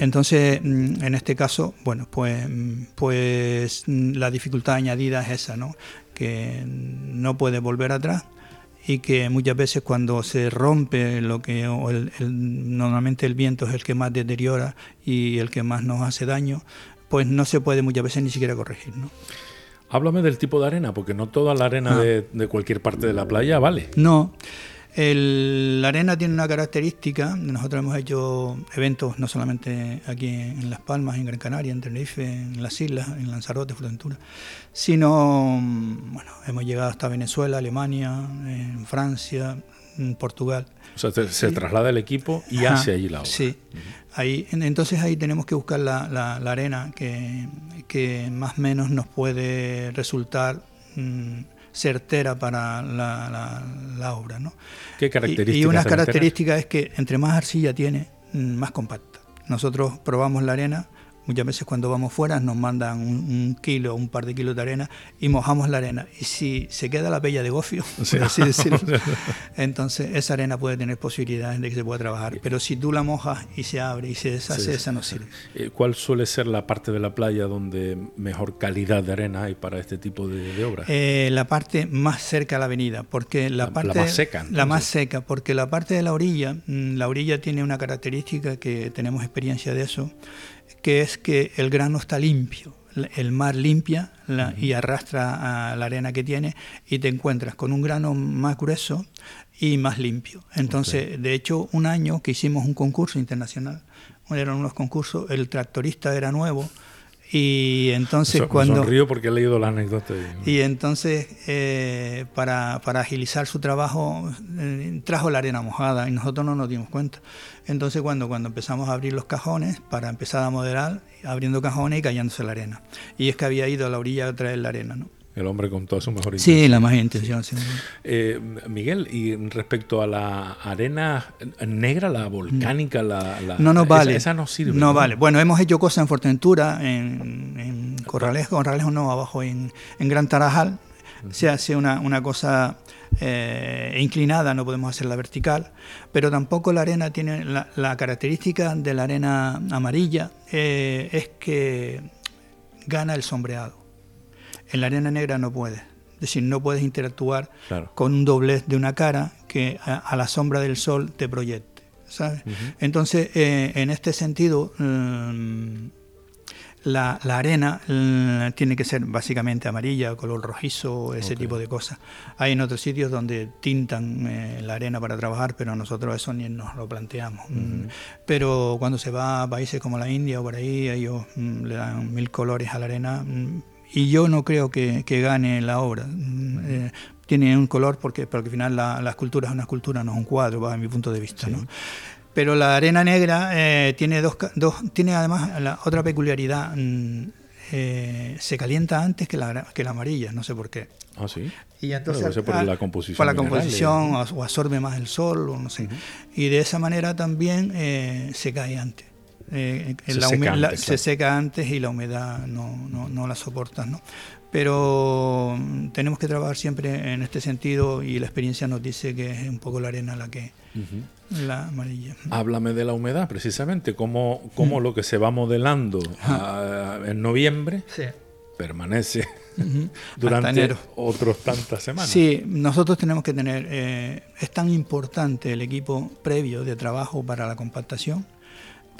entonces, mm, en este caso, bueno, pues, mm, pues la dificultad añadida es esa, ¿no? Que no puede volver atrás y que muchas veces cuando se rompe lo que normalmente el viento es el que más deteriora y el que más nos hace daño, pues no se puede muchas veces ni siquiera corregir. ¿no? Háblame del tipo de arena, porque no toda la arena ah. de, de, cualquier parte de la playa vale. No, la arena tiene una característica, nosotros hemos hecho eventos no solamente aquí en Las Palmas, en Gran Canaria, en Tenerife, en las islas, en Lanzarote, Fuerteventura, sino, bueno, hemos llegado hasta Venezuela, Alemania, en Francia, en Portugal. O sea, se, traslada el equipo y hace allí la obra. Sí, ahí, entonces ahí tenemos que buscar la, arena que, que, más o menos nos puede resultar... Mm, certera para la, obra. ¿no? ¿Qué características? Y, una característica es que entre más arcilla tiene, mm, más compacta. Nosotros probamos la arena Muchas veces cuando vamos fuera nos mandan un, kilo, un par de kilos de arena y mojamos la arena. Y si se queda la bella de gofio, por así decirlo, entonces esa arena puede tener posibilidades de que se pueda trabajar. Pero si tú la mojas y se abre y se deshace, esa no sirve. Eh, ¿Cuál suele ser la parte de la playa donde mejor calidad de arena hay para este tipo de, obras? Eh, la parte más cerca a la avenida, porque la, parte... La más seca. La más seca, porque la parte de la orilla, mm, la orilla tiene una característica que tenemos experiencia de eso, que es que el grano está limpio. El mar limpia y arrastra a la arena que tiene y te encuentras con un grano más grueso y más limpio. Entonces, de hecho, un año que hicimos un concurso internacional, eran unos concursos, el tractorista era nuevo, y entonces cuando... sonrío porque he leído la anécdota. Y, entonces, eh, para, agilizar su trabajo, eh, trajo la arena mojada y nosotros no nos dimos cuenta. Entonces cuando, cuando empezamos a abrir los cajones, para empezar a modelar, abriendo cajones y cayéndose la arena. Y es que había ido a la orilla a traer la arena, ¿no? El hombre con toda su mejor intención. Sí, la más intención. Eh, Miguel, y respecto a la arena negra, la volcánica, la, no nos vale. Esa, no sirve. No, vale. Bueno, hemos hecho cosas en Fuerteventura, en, en Corralejo, Corralejo no, abajo en, en Gran Tarajal. Se hace una, una cosa eh, inclinada, no podemos hacerla vertical, pero tampoco la arena tiene la, característica de la arena amarilla, eh, es que gana el sombreado. En la arena negra no puedes. Es decir, no puedes interactuar con un doblez de una cara que a, la sombra del sol te proyecte. ¿sabes? Entonces, eh, en este sentido, mm, la, arena mm, tiene que ser básicamente amarilla, color rojizo, ese tipo de cosas. Hay en otros sitios donde tintan eh, la arena para trabajar, pero nosotros eso ni nos lo planteamos. Mm, pero cuando se va a países como la India o por ahí, ellos le dan mil colores a la arena y yo no creo que, gane la obra. Eh, tiene un color porque, porque al final la, escultura es una escultura, no es un cuadro, a mi punto de vista. ¿no? Pero la arena negra eh, tiene, dos, dos, tiene además la otra peculiaridad. Mm, eh, se calienta antes que la, que la amarilla, no sé por qué. Ah, sí. Y entonces, por la composición. Por la composición, o, absorbe más el sol, o no sé. Y de esa manera también se cae antes. Eh, se, seca antes, y la humedad no, no, no la soporta. ¿no? Pero mm, tenemos que trabajar siempre en este sentido y la experiencia nos dice que es un poco la arena la que... La amarilla. Háblame de la humedad, precisamente, cómo, cómo mm. lo que se va modelando en noviembre permanece durante otros tantas semanas. Sí, nosotros tenemos que tener, eh, es tan importante el equipo previo de trabajo para la compactación,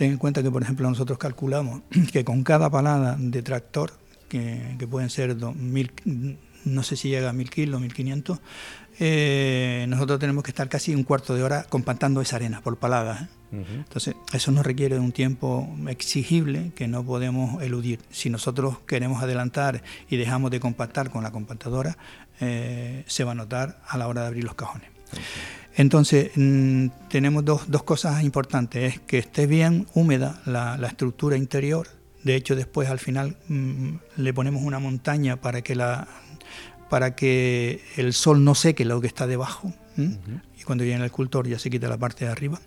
Ten en cuenta que, por ejemplo, nosotros calculamos que con cada palada de tractor, que, pueden ser mil, no sé si llega a 1000 kilos, 1500, eh, nosotros tenemos que estar casi un cuarto de hora compactando esa arena por palada. ¿eh? Entonces, eso nos requiere un tiempo exigible que no podemos eludir. Si nosotros queremos adelantar y dejamos de compactar con la compactadora, eh, se va a notar a la hora de abrir los cajones. Entonces, mm, tenemos dos, cosas importantes. Es que esté bien húmeda la, estructura interior. De hecho, después al final mm, le ponemos una montaña para que, la, para que el sol no seque lo que está debajo. Y cuando viene el escultor ya se quita la parte de arriba.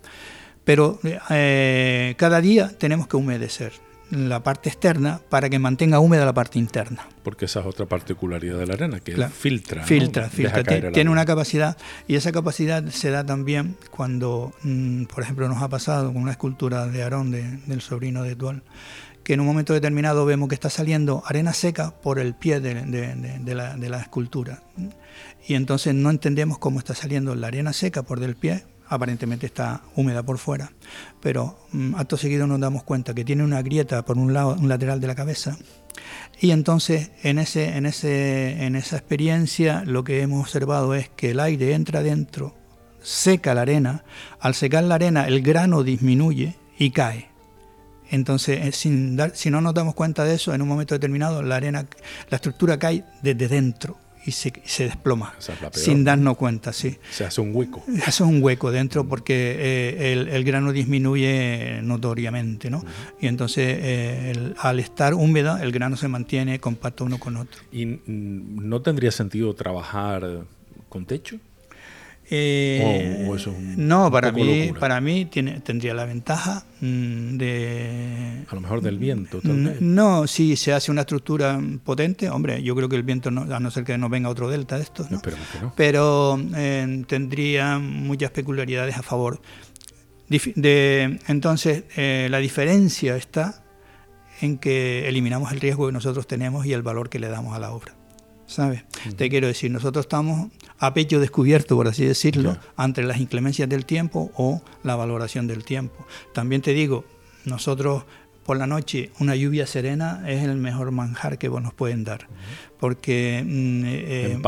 Pero eh, cada día tenemos que humedecer la parte externa para que mantenga húmeda la parte interna. Porque esa es otra particularidad de la arena, que filtra. Filtra, filtra. Tiene una capacidad y esa capacidad se da también cuando, mm, por ejemplo, nos ha pasado con una escultura de Aarón, del sobrino de Tual, que en un momento determinado vemos que está saliendo arena seca por el pie de, la, de la escultura. Y entonces no entendemos cómo está saliendo la arena seca por del pie aparentemente está húmeda por fuera, pero mm, acto seguido nos damos cuenta que tiene una grieta por un lado, un lateral de la cabeza, y entonces en, ese, en, ese, en esa experiencia lo que hemos observado es que el aire entra dentro, seca la arena, al secar la arena el grano disminuye y cae. Entonces, eh, sin dar, si no nos damos cuenta de eso, en un momento determinado la arena, la estructura cae desde dentro y se, se desploma sin darnos cuenta, sí. Se hace un hueco. Se hace un hueco dentro porque eh, el, grano disminuye notoriamente, ¿no? Y entonces eh, al estar húmeda el grano se mantiene compacto uno con otro. ¿Y no tendría sentido trabajar con techo? Eh, no, para mí, para mí tiene, tendría la ventaja mm, de... A lo mejor del viento. No, si se hace una estructura potente, hombre, yo creo que el viento, no, a no ser que no venga otro delta de estos, ¿no? pero eh, tendría muchas peculiaridades a favor. De, entonces, eh, la diferencia está en que eliminamos el riesgo que nosotros tenemos y el valor que le damos a la obra. ¿Sabes? Te quiero decir, nosotros estamos a pecho descubierto, por así decirlo, ante las inclemencias del tiempo o la valoración del tiempo. También te digo, nosotros por la noche una lluvia serena es el mejor manjar que nos pueden dar, porque mm, eh,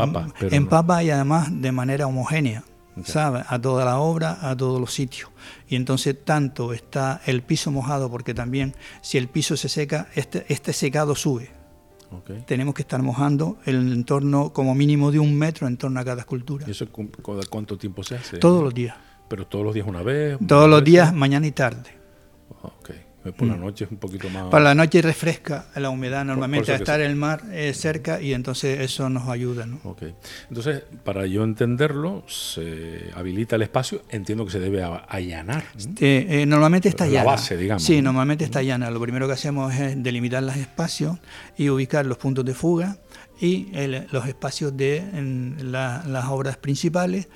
empapa, y además de manera homogénea. ¿sabes? A toda la obra, a todos los sitios. Y entonces tanto está el piso mojado, porque también si el piso se seca, este, este secado sube. Tenemos que estar mojando el entorno como mínimo de un metro en torno a cada escultura. ¿Y eso cuánto tiempo se hace? Todos los días. ¿Pero todos los días una vez? Todos los días, mañana y tarde. Okay. Por la mm. noche es un poquito más... Para la noche refresca la humedad normalmente a estar el mar eh, cerca y entonces eso nos ayuda. ¿no? Okay. Entonces, para yo entenderlo, se habilita el espacio, entiendo que se debe allanar. Eh, normalmente está llana. La base, digamos. Sí, normalmente está llana. Lo primero que hacemos es delimitar los espacios y ubicar los puntos de fuga y los espacios de las obras principales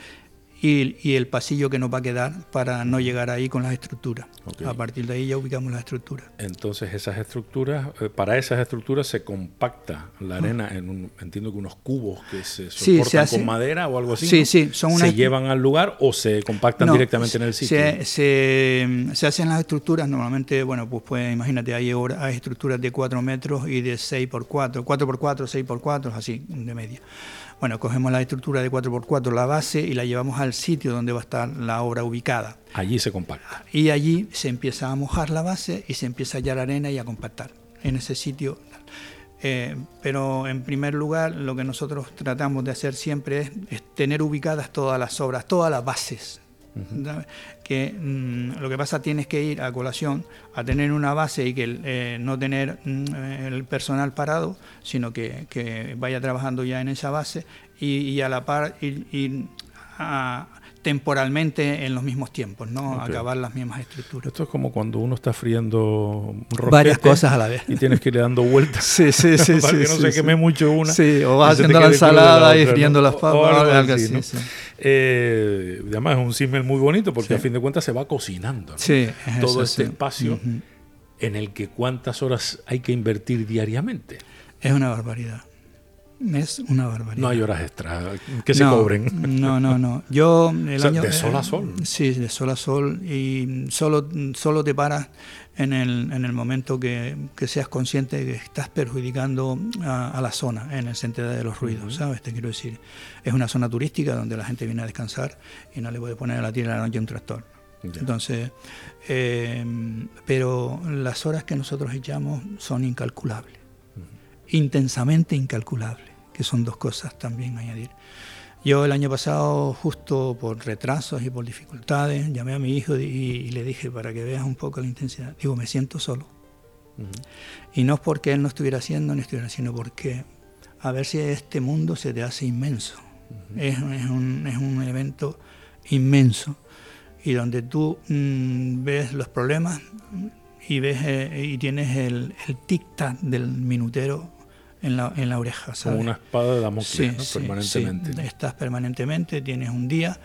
y, el pasillo que nos va a quedar para no llegar ahí con las estructuras. A partir de ahí ya ubicamos las estructuras. Entonces esas estructuras, eh, para esas estructuras se compacta la arena en un, entiendo que unos cubos que se soportan con madera o algo así. Sí, sí, son ¿Se llevan al lugar o se compactan directamente en el sitio? Se, se, hacen las estructuras, normalmente, bueno, pues, pues imagínate, hay, hay estructuras de 4 metros y de 6 por 4, 4 por 4, 6 por 4, así, de media. Bueno, cogemos la estructura de 4x4, la base, y la llevamos al sitio donde va a estar la obra ubicada. Allí se compacta. Y allí se empieza a mojar la base y se empieza a hallar arena y a compactar en ese sitio. Eh, pero en primer lugar, lo que nosotros tratamos de hacer siempre es tener ubicadas todas las obras, todas las bases que mm, lo que pasa tienes que ir a colación a tener una base y que eh, no tener mm, el personal parado, sino que, vaya trabajando ya en esa base y, a la par ir, a, temporalmente en los mismos tiempos, ¿no? Acabar las mismas estructuras. Esto es como cuando uno está friendo Varias cosas a la vez. Y tienes que ir dando vueltas. sí, sí, sí. para que no se queme mucho una. Sí, o vas haciendo la ensalada y friendo las papas. Eh, además es un símil muy bonito porque a fin de cuentas se va cocinando. Sí, Todo este espacio en el que cuántas horas hay que invertir diariamente. Es una barbaridad. Es una barbaridad. No hay horas extras que se cobren. No, no, no. Yo el año, de sol a sol. sí, de sol a sol y solo, solo te paras en el, en el momento que, seas consciente de que estás perjudicando a, la zona en el sentido de los ruidos, ¿sabes? Te quiero decir, es una zona turística donde la gente viene a descansar y no le puede poner a la tierra de la noche un tractor. Entonces, eh, pero las horas que nosotros echamos son incalculables, intensamente incalculables que son dos cosas también añadir. Yo el año pasado, justo por retrasos y por dificultades, llamé a mi hijo y, le dije, para que veas un poco la intensidad, digo, me siento solo. Y no es porque él no estuviera haciendo ni estuviera, sino porque a ver si este mundo se te hace inmenso. es, un, es, un, evento inmenso y donde tú mm, ves los problemas y, ves, eh, y tienes el, el tic-tac del minutero en la, en la oreja. Como una espada de Damocles, permanentemente. Estás permanentemente, tienes un día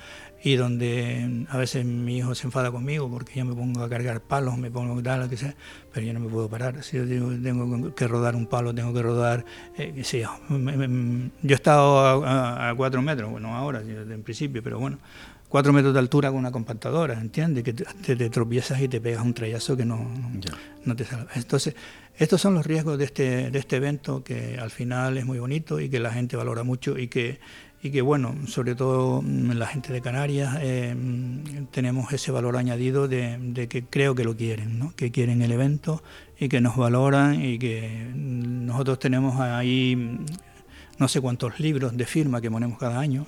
y donde mm, a veces mi hijo se enfada conmigo porque yo me pongo a cargar palos, me pongo a tal, lo que sea, pero yo no me puedo parar. Si yo tengo que rodar un palo, tengo que rodar, eh, yo, he estado a, cuatro metros, bueno, ahora, en principio, pero bueno, cuatro metros de altura con una compactadora, ¿entiendes? Que te, te, tropiezas y te pegas un trayazo que no, no, te salva. Entonces, estos son los riesgos de este, de este evento que al final es muy bonito y que la gente valora mucho y que, y que bueno, sobre todo mm, la gente de Canarias, eh, mm, tenemos ese valor añadido de, de, que creo que lo quieren, ¿no? que quieren el evento y que nos valoran y que mm, nosotros tenemos ahí no sé cuántos libros de firma que ponemos cada año,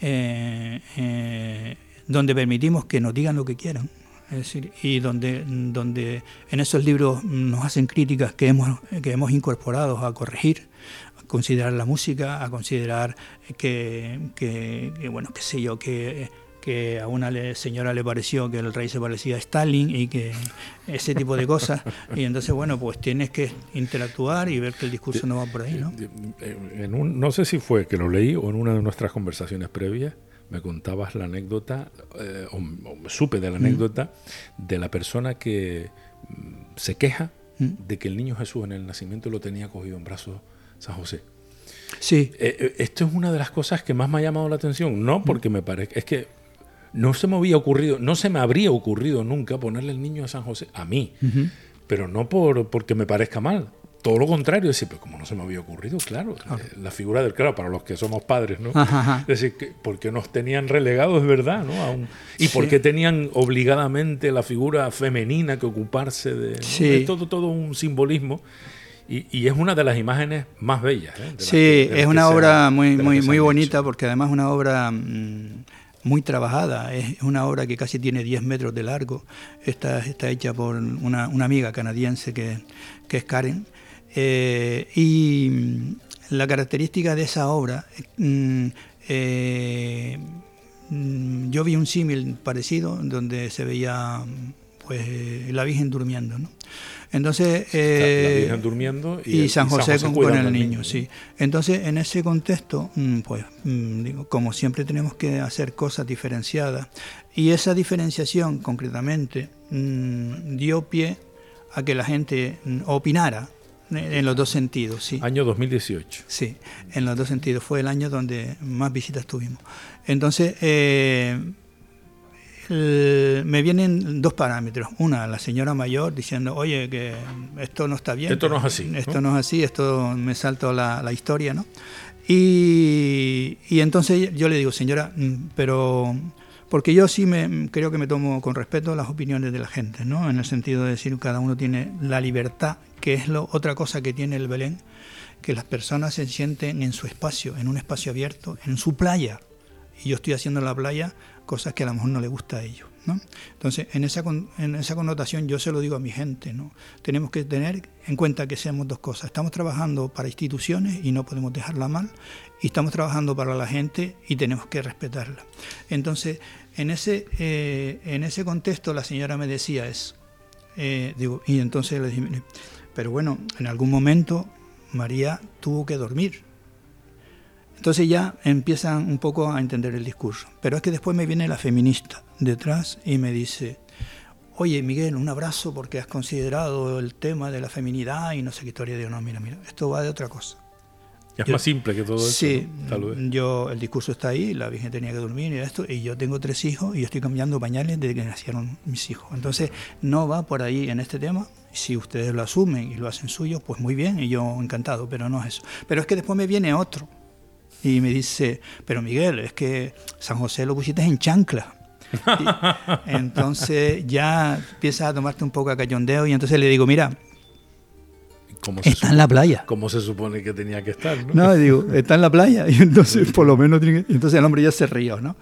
eh, eh, donde permitimos que nos digan lo que quieran. Es decir, y donde, donde en esos libros nos hacen críticas que hemos, que hemos incorporado a corregir, a considerar la música, a considerar que, que, que bueno, qué sé yo, que que a una señora le pareció que el rey se parecía a Stalin y que ese tipo de cosas. Y entonces, bueno, pues tienes que interactuar y ver que el discurso no va por ahí, ¿no? En un, no sé si fue que lo leí o en una de nuestras conversaciones previas, me contabas la anécdota, eh, o, supe de la mm. anécdota, de la persona que mm, se queja mm. de que el niño Jesús en el nacimiento lo tenía cogido en brazos San José. Sí. Eh, eh, esto es una de las cosas que más me ha llamado la atención, no porque me parezca, es que no se me había ocurrido, no se me habría ocurrido nunca ponerle el niño a San José, a mí, pero no por porque me parezca mal. Todo lo contrario, decir, pero como no se me había ocurrido, claro, eh, la figura del claro, para los que somos padres, ¿no? Es decir, que, porque nos tenían relegados, es verdad, ¿no? y por qué tenían obligadamente la figura femenina que ocuparse de... Sí. todo, todo un simbolismo. Y, es una de las imágenes más bellas. ¿eh? sí, es una obra muy, muy, muy bonita porque además es una obra mm, muy trabajada. Es una obra que casi tiene 10 metros de largo. Está, está hecha por una, amiga canadiense que, es Karen. Eh, y la característica de esa obra, mm, eh, mm, yo vi un símil parecido donde se veía pues la Virgen durmiendo. ¿no? Entonces, eh, durmiendo y, San José, con, el niño, sí. Entonces, en ese contexto, mm, pues, mm, digo, como siempre tenemos que hacer cosas diferenciadas, y esa diferenciación concretamente mm, dio pie a que la gente opinara en los dos sentidos, sí. Año 2018. Sí, en los dos sentidos. Fue el año donde más visitas tuvimos. Entonces, eh, me vienen dos parámetros. Una, la señora mayor diciendo, oye, que esto no está bien. Esto no es así. Esto no, es así, esto me salto la, la historia, ¿no? Y, y, entonces yo le digo, señora, mm, pero... Porque yo sí me, creo que me tomo con respeto las opiniones de la gente, ¿no? En el sentido de decir, cada uno tiene la libertad, que es lo, otra cosa que tiene el Belén, que las personas se sienten en su espacio, en un espacio abierto, en su playa. Y yo estoy haciendo la playa cosas que a lo mejor no le gusta a ellos. ¿no? Entonces, en esa, en esa connotación yo se lo digo a mi gente, ¿no? tenemos que tener en cuenta que seamos dos cosas. Estamos trabajando para instituciones y no podemos dejarla mal, y estamos trabajando para la gente y tenemos que respetarla. Entonces, en ese, eh, en ese contexto la señora me decía eso. Eh, digo, y entonces le dije, pero bueno, en algún momento María tuvo que dormir entonces ya empiezan un poco a entender el discurso. Pero es que después me viene la feminista detrás y me dice, oye Miguel, un abrazo porque has considerado el tema de la feminidad y no sé qué historia. Digo, no, mira, mira, esto va de otra cosa. es más simple que todo eso. Sí, yo, el discurso está ahí, la Virgen tenía que dormir y esto, y yo tengo tres hijos y estoy cambiando pañales desde que nacieron mis hijos. Entonces, no va por ahí en este tema. Si ustedes lo asumen y lo hacen suyo, pues muy bien, y yo encantado, pero no es eso. Pero es que después me viene otro, y me dice, pero Miguel, es que San José lo pusiste en chancla. entonces ya empiezas a tomarte un poco a cayondeo y entonces le digo, mira, está en la playa. ¿Cómo se supone que tenía que estar? No, no digo, está en la playa. Y entonces, por lo menos, entonces el hombre ya se rió, ¿no?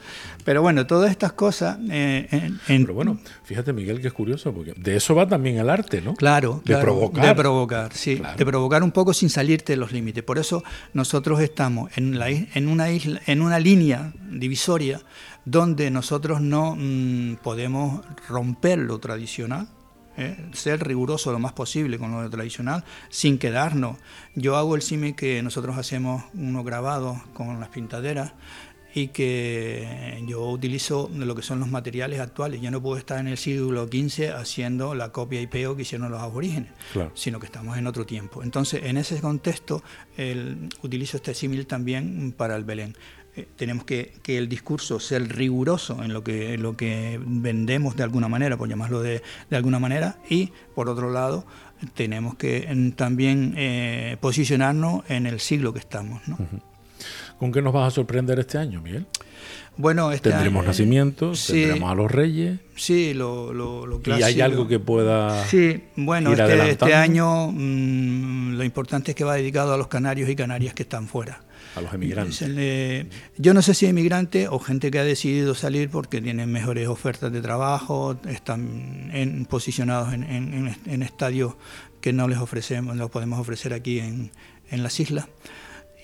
Pero bueno, todas estas cosas. Eh, Pero bueno, fíjate, Miguel, que es curioso, porque de eso va también el arte, ¿no? Claro, de provocar. De provocar, sí. De provocar un poco sin salirte de los límites. Por eso nosotros estamos en, la, en, una, isla, en una línea divisoria donde nosotros no mm, podemos romper lo tradicional ¿eh? ser riguroso lo más posible con lo tradicional, sin quedarnos. Yo hago el símil que nosotros hacemos unos grabados con las pintaderas y que yo utilizo lo que son los materiales actuales. Ya no puedo estar en el siglo XV haciendo la copia y pego que hicieron los aborígenes, sino que estamos en otro tiempo. Entonces, en ese contexto, el, utilizo este símil también para el Belén. Eh, tenemos que, que, el discurso ser riguroso en lo que, lo que vendemos de alguna manera, por llamarlo de, de alguna manera, y por otro lado tenemos que también eh, posicionarnos en el siglo que estamos. ¿no? ¿Con qué nos vas a sorprender este año, Miguel? Bueno, este tendremos nacimientos, tendremos a los reyes. Sí, lo, lo, ¿Y hay algo que pueda.? Sí, bueno, este, este, año mm, lo importante es que va dedicado a los canarios y canarias que están fuera. A los emigrantes. yo no sé si emigrantes o gente que ha decidido salir porque tienen mejores ofertas de trabajo, están en, posicionados en, estadios que no les ofrecemos, no podemos ofrecer aquí en, las islas.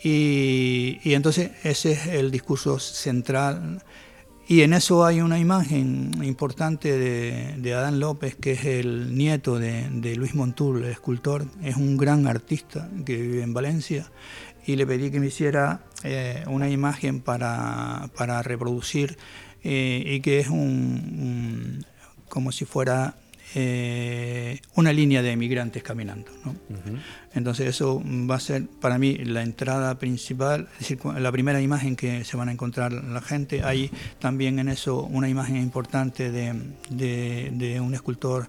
Y, y entonces ese es el discurso central y en eso hay una imagen importante de, Adán López, que es el nieto de, Luis Montul, el escultor. Es un gran artista que vive en Valencia. Y le pedí que me hiciera eh, una imagen para, reproducir eh, y que es un, como si fuera eh, una línea de emigrantes caminando. Entonces eso va a ser para mí la entrada principal, es decir, la primera imagen que se van a encontrar la gente. Hay también en eso una imagen importante de, un escultor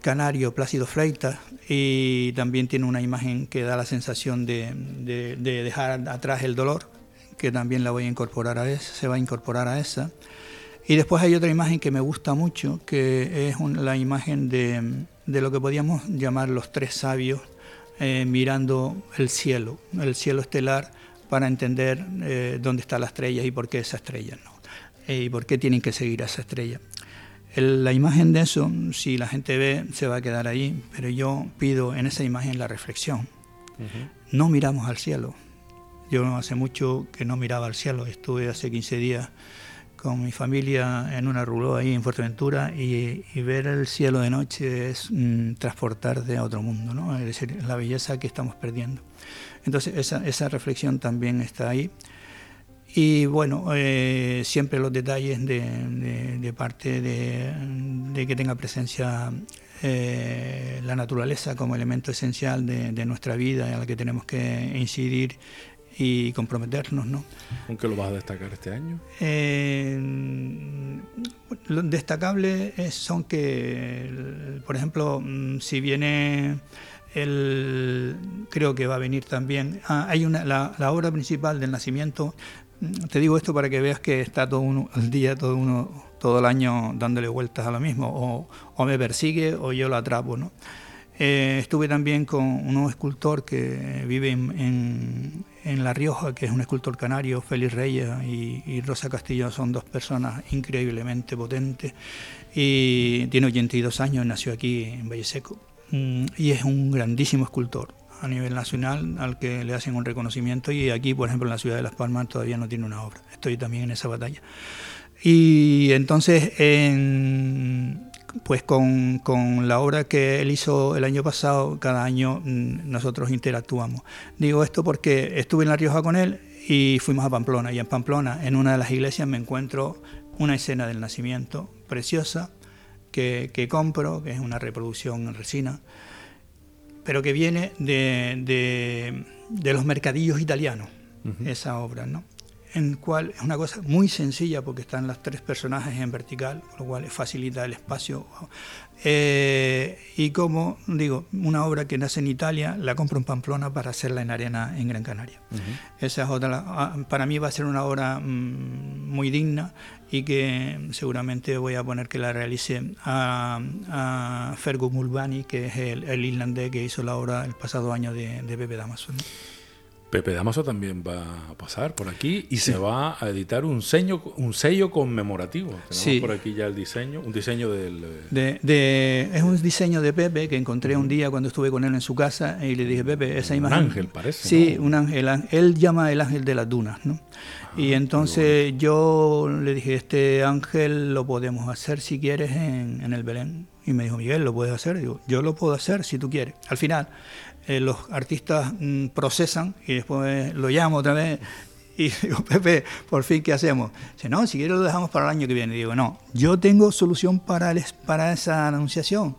canario, Plácido Freitas, y también tiene una imagen que da la sensación de, dejar atrás el dolor, que también la voy a incorporar a esa, se va a incorporar a esa. Y después hay otra imagen que me gusta mucho, que es la imagen de, lo que podríamos llamar los tres sabios eh, mirando el cielo, el cielo estelar, para entender eh, dónde está la estrella y por qué esa estrella, ¿no? Eh, y por qué tienen que seguir a esa estrella. La imagen de eso, si la gente ve, se va a quedar ahí, pero yo pido en esa imagen la reflexión. No miramos al cielo. Yo hace mucho que no miraba al cielo, estuve hace 15 días con mi familia en una ruló ahí en Fuerteventura y, ver el cielo de noche es mm, transportarte a otro mundo, ¿no? es decir, la belleza que estamos perdiendo. Entonces esa, esa reflexión también está ahí. Y bueno, eh, siempre los detalles de, de, parte de, de, que tenga presencia eh, la naturaleza como elemento esencial de, nuestra vida a la que tenemos que incidir y comprometernos. ¿no? ¿Con qué lo vas a destacar este año? Eh, lo destacable son que, por ejemplo, mm, si viene el, creo que va a venir también, ah, hay una, la, obra principal del nacimiento, te digo esto para que veas que está todo uno, el día, todo uno, todo el año dándole vueltas a lo mismo, o, o me persigue o yo lo atrapo, ¿no? Eh, estuve también con un escultor que vive en, La Rioja, que es un escultor canario, Félix Reyes y, Rosa Castillo, son dos personas increíblemente potentes. Y tiene 82 años, nació aquí en Valle Seco. Mm, y es un grandísimo escultor a nivel nacional al que le hacen un reconocimiento. Y aquí, por ejemplo, en la ciudad de Las Palmas todavía no tiene una obra. Estoy también en esa batalla. Y entonces, en pues con, con, la obra que él hizo el año pasado, cada año mm, nosotros interactuamos. Digo esto porque estuve en La Rioja con él y fuimos a Pamplona. Y en Pamplona, en una de las iglesias, me encuentro una escena del nacimiento preciosa que, que compro, que es una reproducción en resina, pero que viene de, de, de los mercadillos italianos, esa obra, ¿no? En cual es una cosa muy sencilla porque están los tres personajes en vertical, lo cual facilita el espacio. Eh, y como digo, una obra que nace en Italia, la compro en Pamplona para hacerla en arena en Gran Canaria. Esa es otra, ah, para mí va a ser una obra mm, muy digna y que seguramente voy a poner que la realice a, a Fergus Mulvani, que es el, el, irlandés que hizo la obra el pasado año de, de Pepe Damaso. Pepe Damaso también va a pasar por aquí y se va a editar un sello, un sello conmemorativo. Tenemos sí. por aquí ya el diseño, un diseño del... Eh, de, es un diseño de Pepe que encontré un día cuando estuve con él en su casa y le dije, Pepe, esa imagen... Un ángel parece. Sí, un ángel. Él llama el ángel de las dunas, ¿no? Ah, y entonces yo le dije, este ángel lo podemos hacer si quieres en, en el Belén. Y me dijo, Miguel, ¿lo puedes hacer? Digo, yo lo puedo hacer si tú quieres. Al final eh, los artistas mm, procesan y después lo llamo otra vez y digo, Pepe, por fin, ¿qué hacemos? Dice, no, si quieres lo dejamos para el año que viene. Y digo, no, yo tengo solución para, para esa anunciación.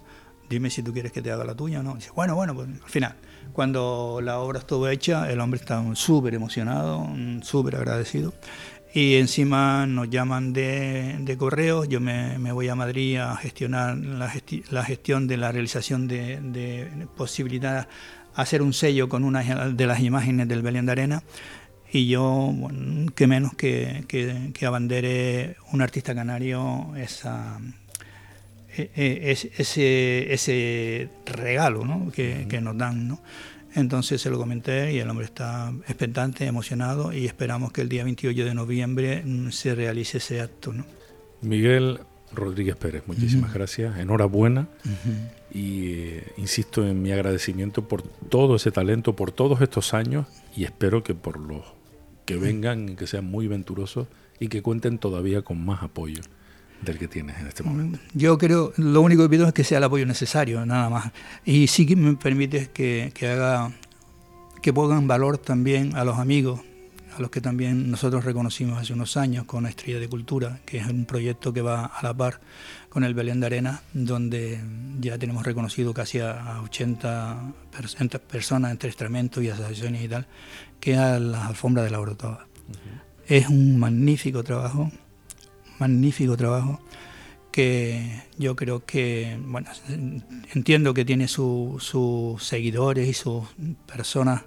Dime si tú quieres que te haga la tuya o no. Dice, bueno, bueno, pues al final, cuando la obra estuvo hecha, el hombre estaba súper emocionado, mm, súper agradecido. Y encima nos llaman de, de correos, yo me, me, voy a Madrid a gestionar la, la gestión de la realización de, de posibilidades hacer un sello con una de las imágenes del Belén de Arena y yo, bueno, qué menos que, que, abandere un artista canario esa, e, e, ese, ese regalo ¿no? que, que, nos dan. ¿no? Entonces se lo comenté y el hombre está expectante, emocionado y esperamos que el día 28 de noviembre mm, se realice ese acto. ¿no? Miguel Rodríguez Pérez, muchísimas gracias, enhorabuena y eh, insisto en mi agradecimiento por todo ese talento, por todos estos años y espero que por los que vengan, que sean muy venturosos y que cuenten todavía con más apoyo del que tienes en este momento. Yo creo, lo único que pido es que sea el apoyo necesario, nada más. Y sí que me permite que, que haga, que pongan valor también a los amigos, a los que también nosotros reconocimos hace unos años con Estrella de Cultura, que es un proyecto que va a la par con el Belén de Arena, donde ya tenemos reconocido casi a 80 personas entre instrumentos y asociaciones y tal, que a la alfombra de la Orotoa. Es un magnífico trabajo, magnífico trabajo que yo creo que, bueno, entiendo que tiene sus seguidores y sus personas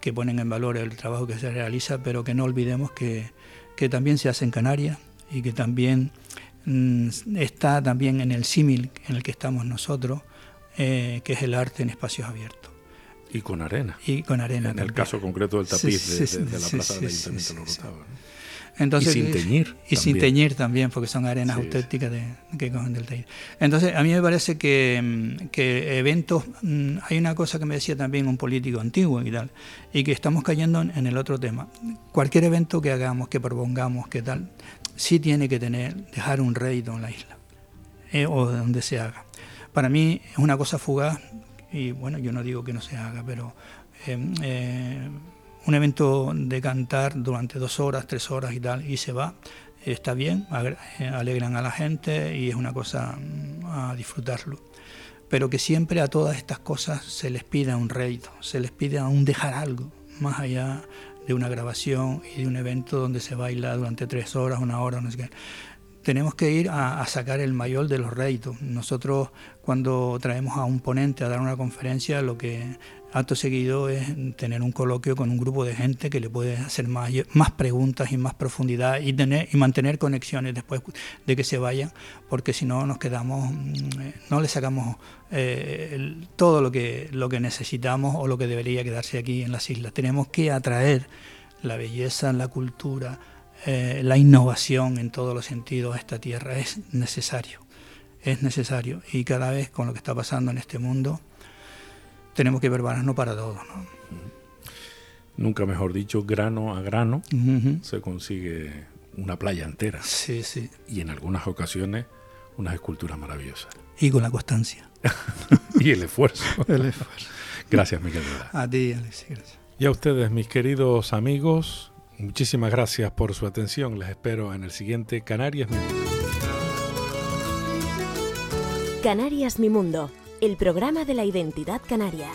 que ponen en valor el trabajo que se realiza, pero que no olvidemos que, también se hace en Canarias y que también mm, está también en el símil en el que estamos nosotros, eh, que es el arte en espacios abiertos. Y con arena. Y con arena. En el caso concreto del tapiz de, la plaza del Ayuntamiento entonces, y sin teñir. Y sin teñir también, porque son arenas auténticas de, que cogen del teñir. Entonces, a mí me parece que, mm, que, eventos, mm, hay una cosa que me decía también un político antiguo y tal, y que estamos cayendo en el otro tema. Cualquier evento que hagamos, que propongamos, que tal, sí tiene que tener, dejar un rédito en la isla, eh, o donde se haga. Para mí es una cosa fugaz, y bueno, yo no digo que no se haga, pero... Eh, eh, un evento de cantar durante dos horas, tres horas y tal, y se va, está bien, eh, alegran a la gente y es una cosa mm, a disfrutarlo. Pero que siempre a todas estas cosas se les pida un rédito, se les pide aún dejar algo, más allá de una grabación y de un evento donde se baila durante tres horas, una hora, no sé qué tenemos que ir a, sacar el mayor de los réditos. Nosotros cuando traemos a un ponente a dar una conferencia, lo que acto seguido es tener un coloquio con un grupo de gente que le puede hacer más, más preguntas y más profundidad y, tener, y mantener conexiones después de que se vayan, porque si no nos quedamos, mm, no le sacamos eh, todo lo que, lo que necesitamos o lo que debería quedarse aquí en las islas. Tenemos que atraer la belleza, la cultura, eh, la innovación en todos los sentidos a esta tierra. Es necesario, es necesario. Y cada vez con lo que está pasando en este mundo, tenemos que prepararnos para todo. Nunca mejor dicho, grano a grano se consigue una playa entera. Sí, sí. Y en algunas ocasiones unas esculturas maravillosas. Y con la constancia. y el esfuerzo. el esfuerzo. Gracias, Miguel. A ti, Alex. Gracias. Y a ustedes, mis queridos amigos, muchísimas gracias por su atención. Les espero en el siguiente Canarias Mi Mundo. Canarias Mi Mundo el programa de la identidad canaria.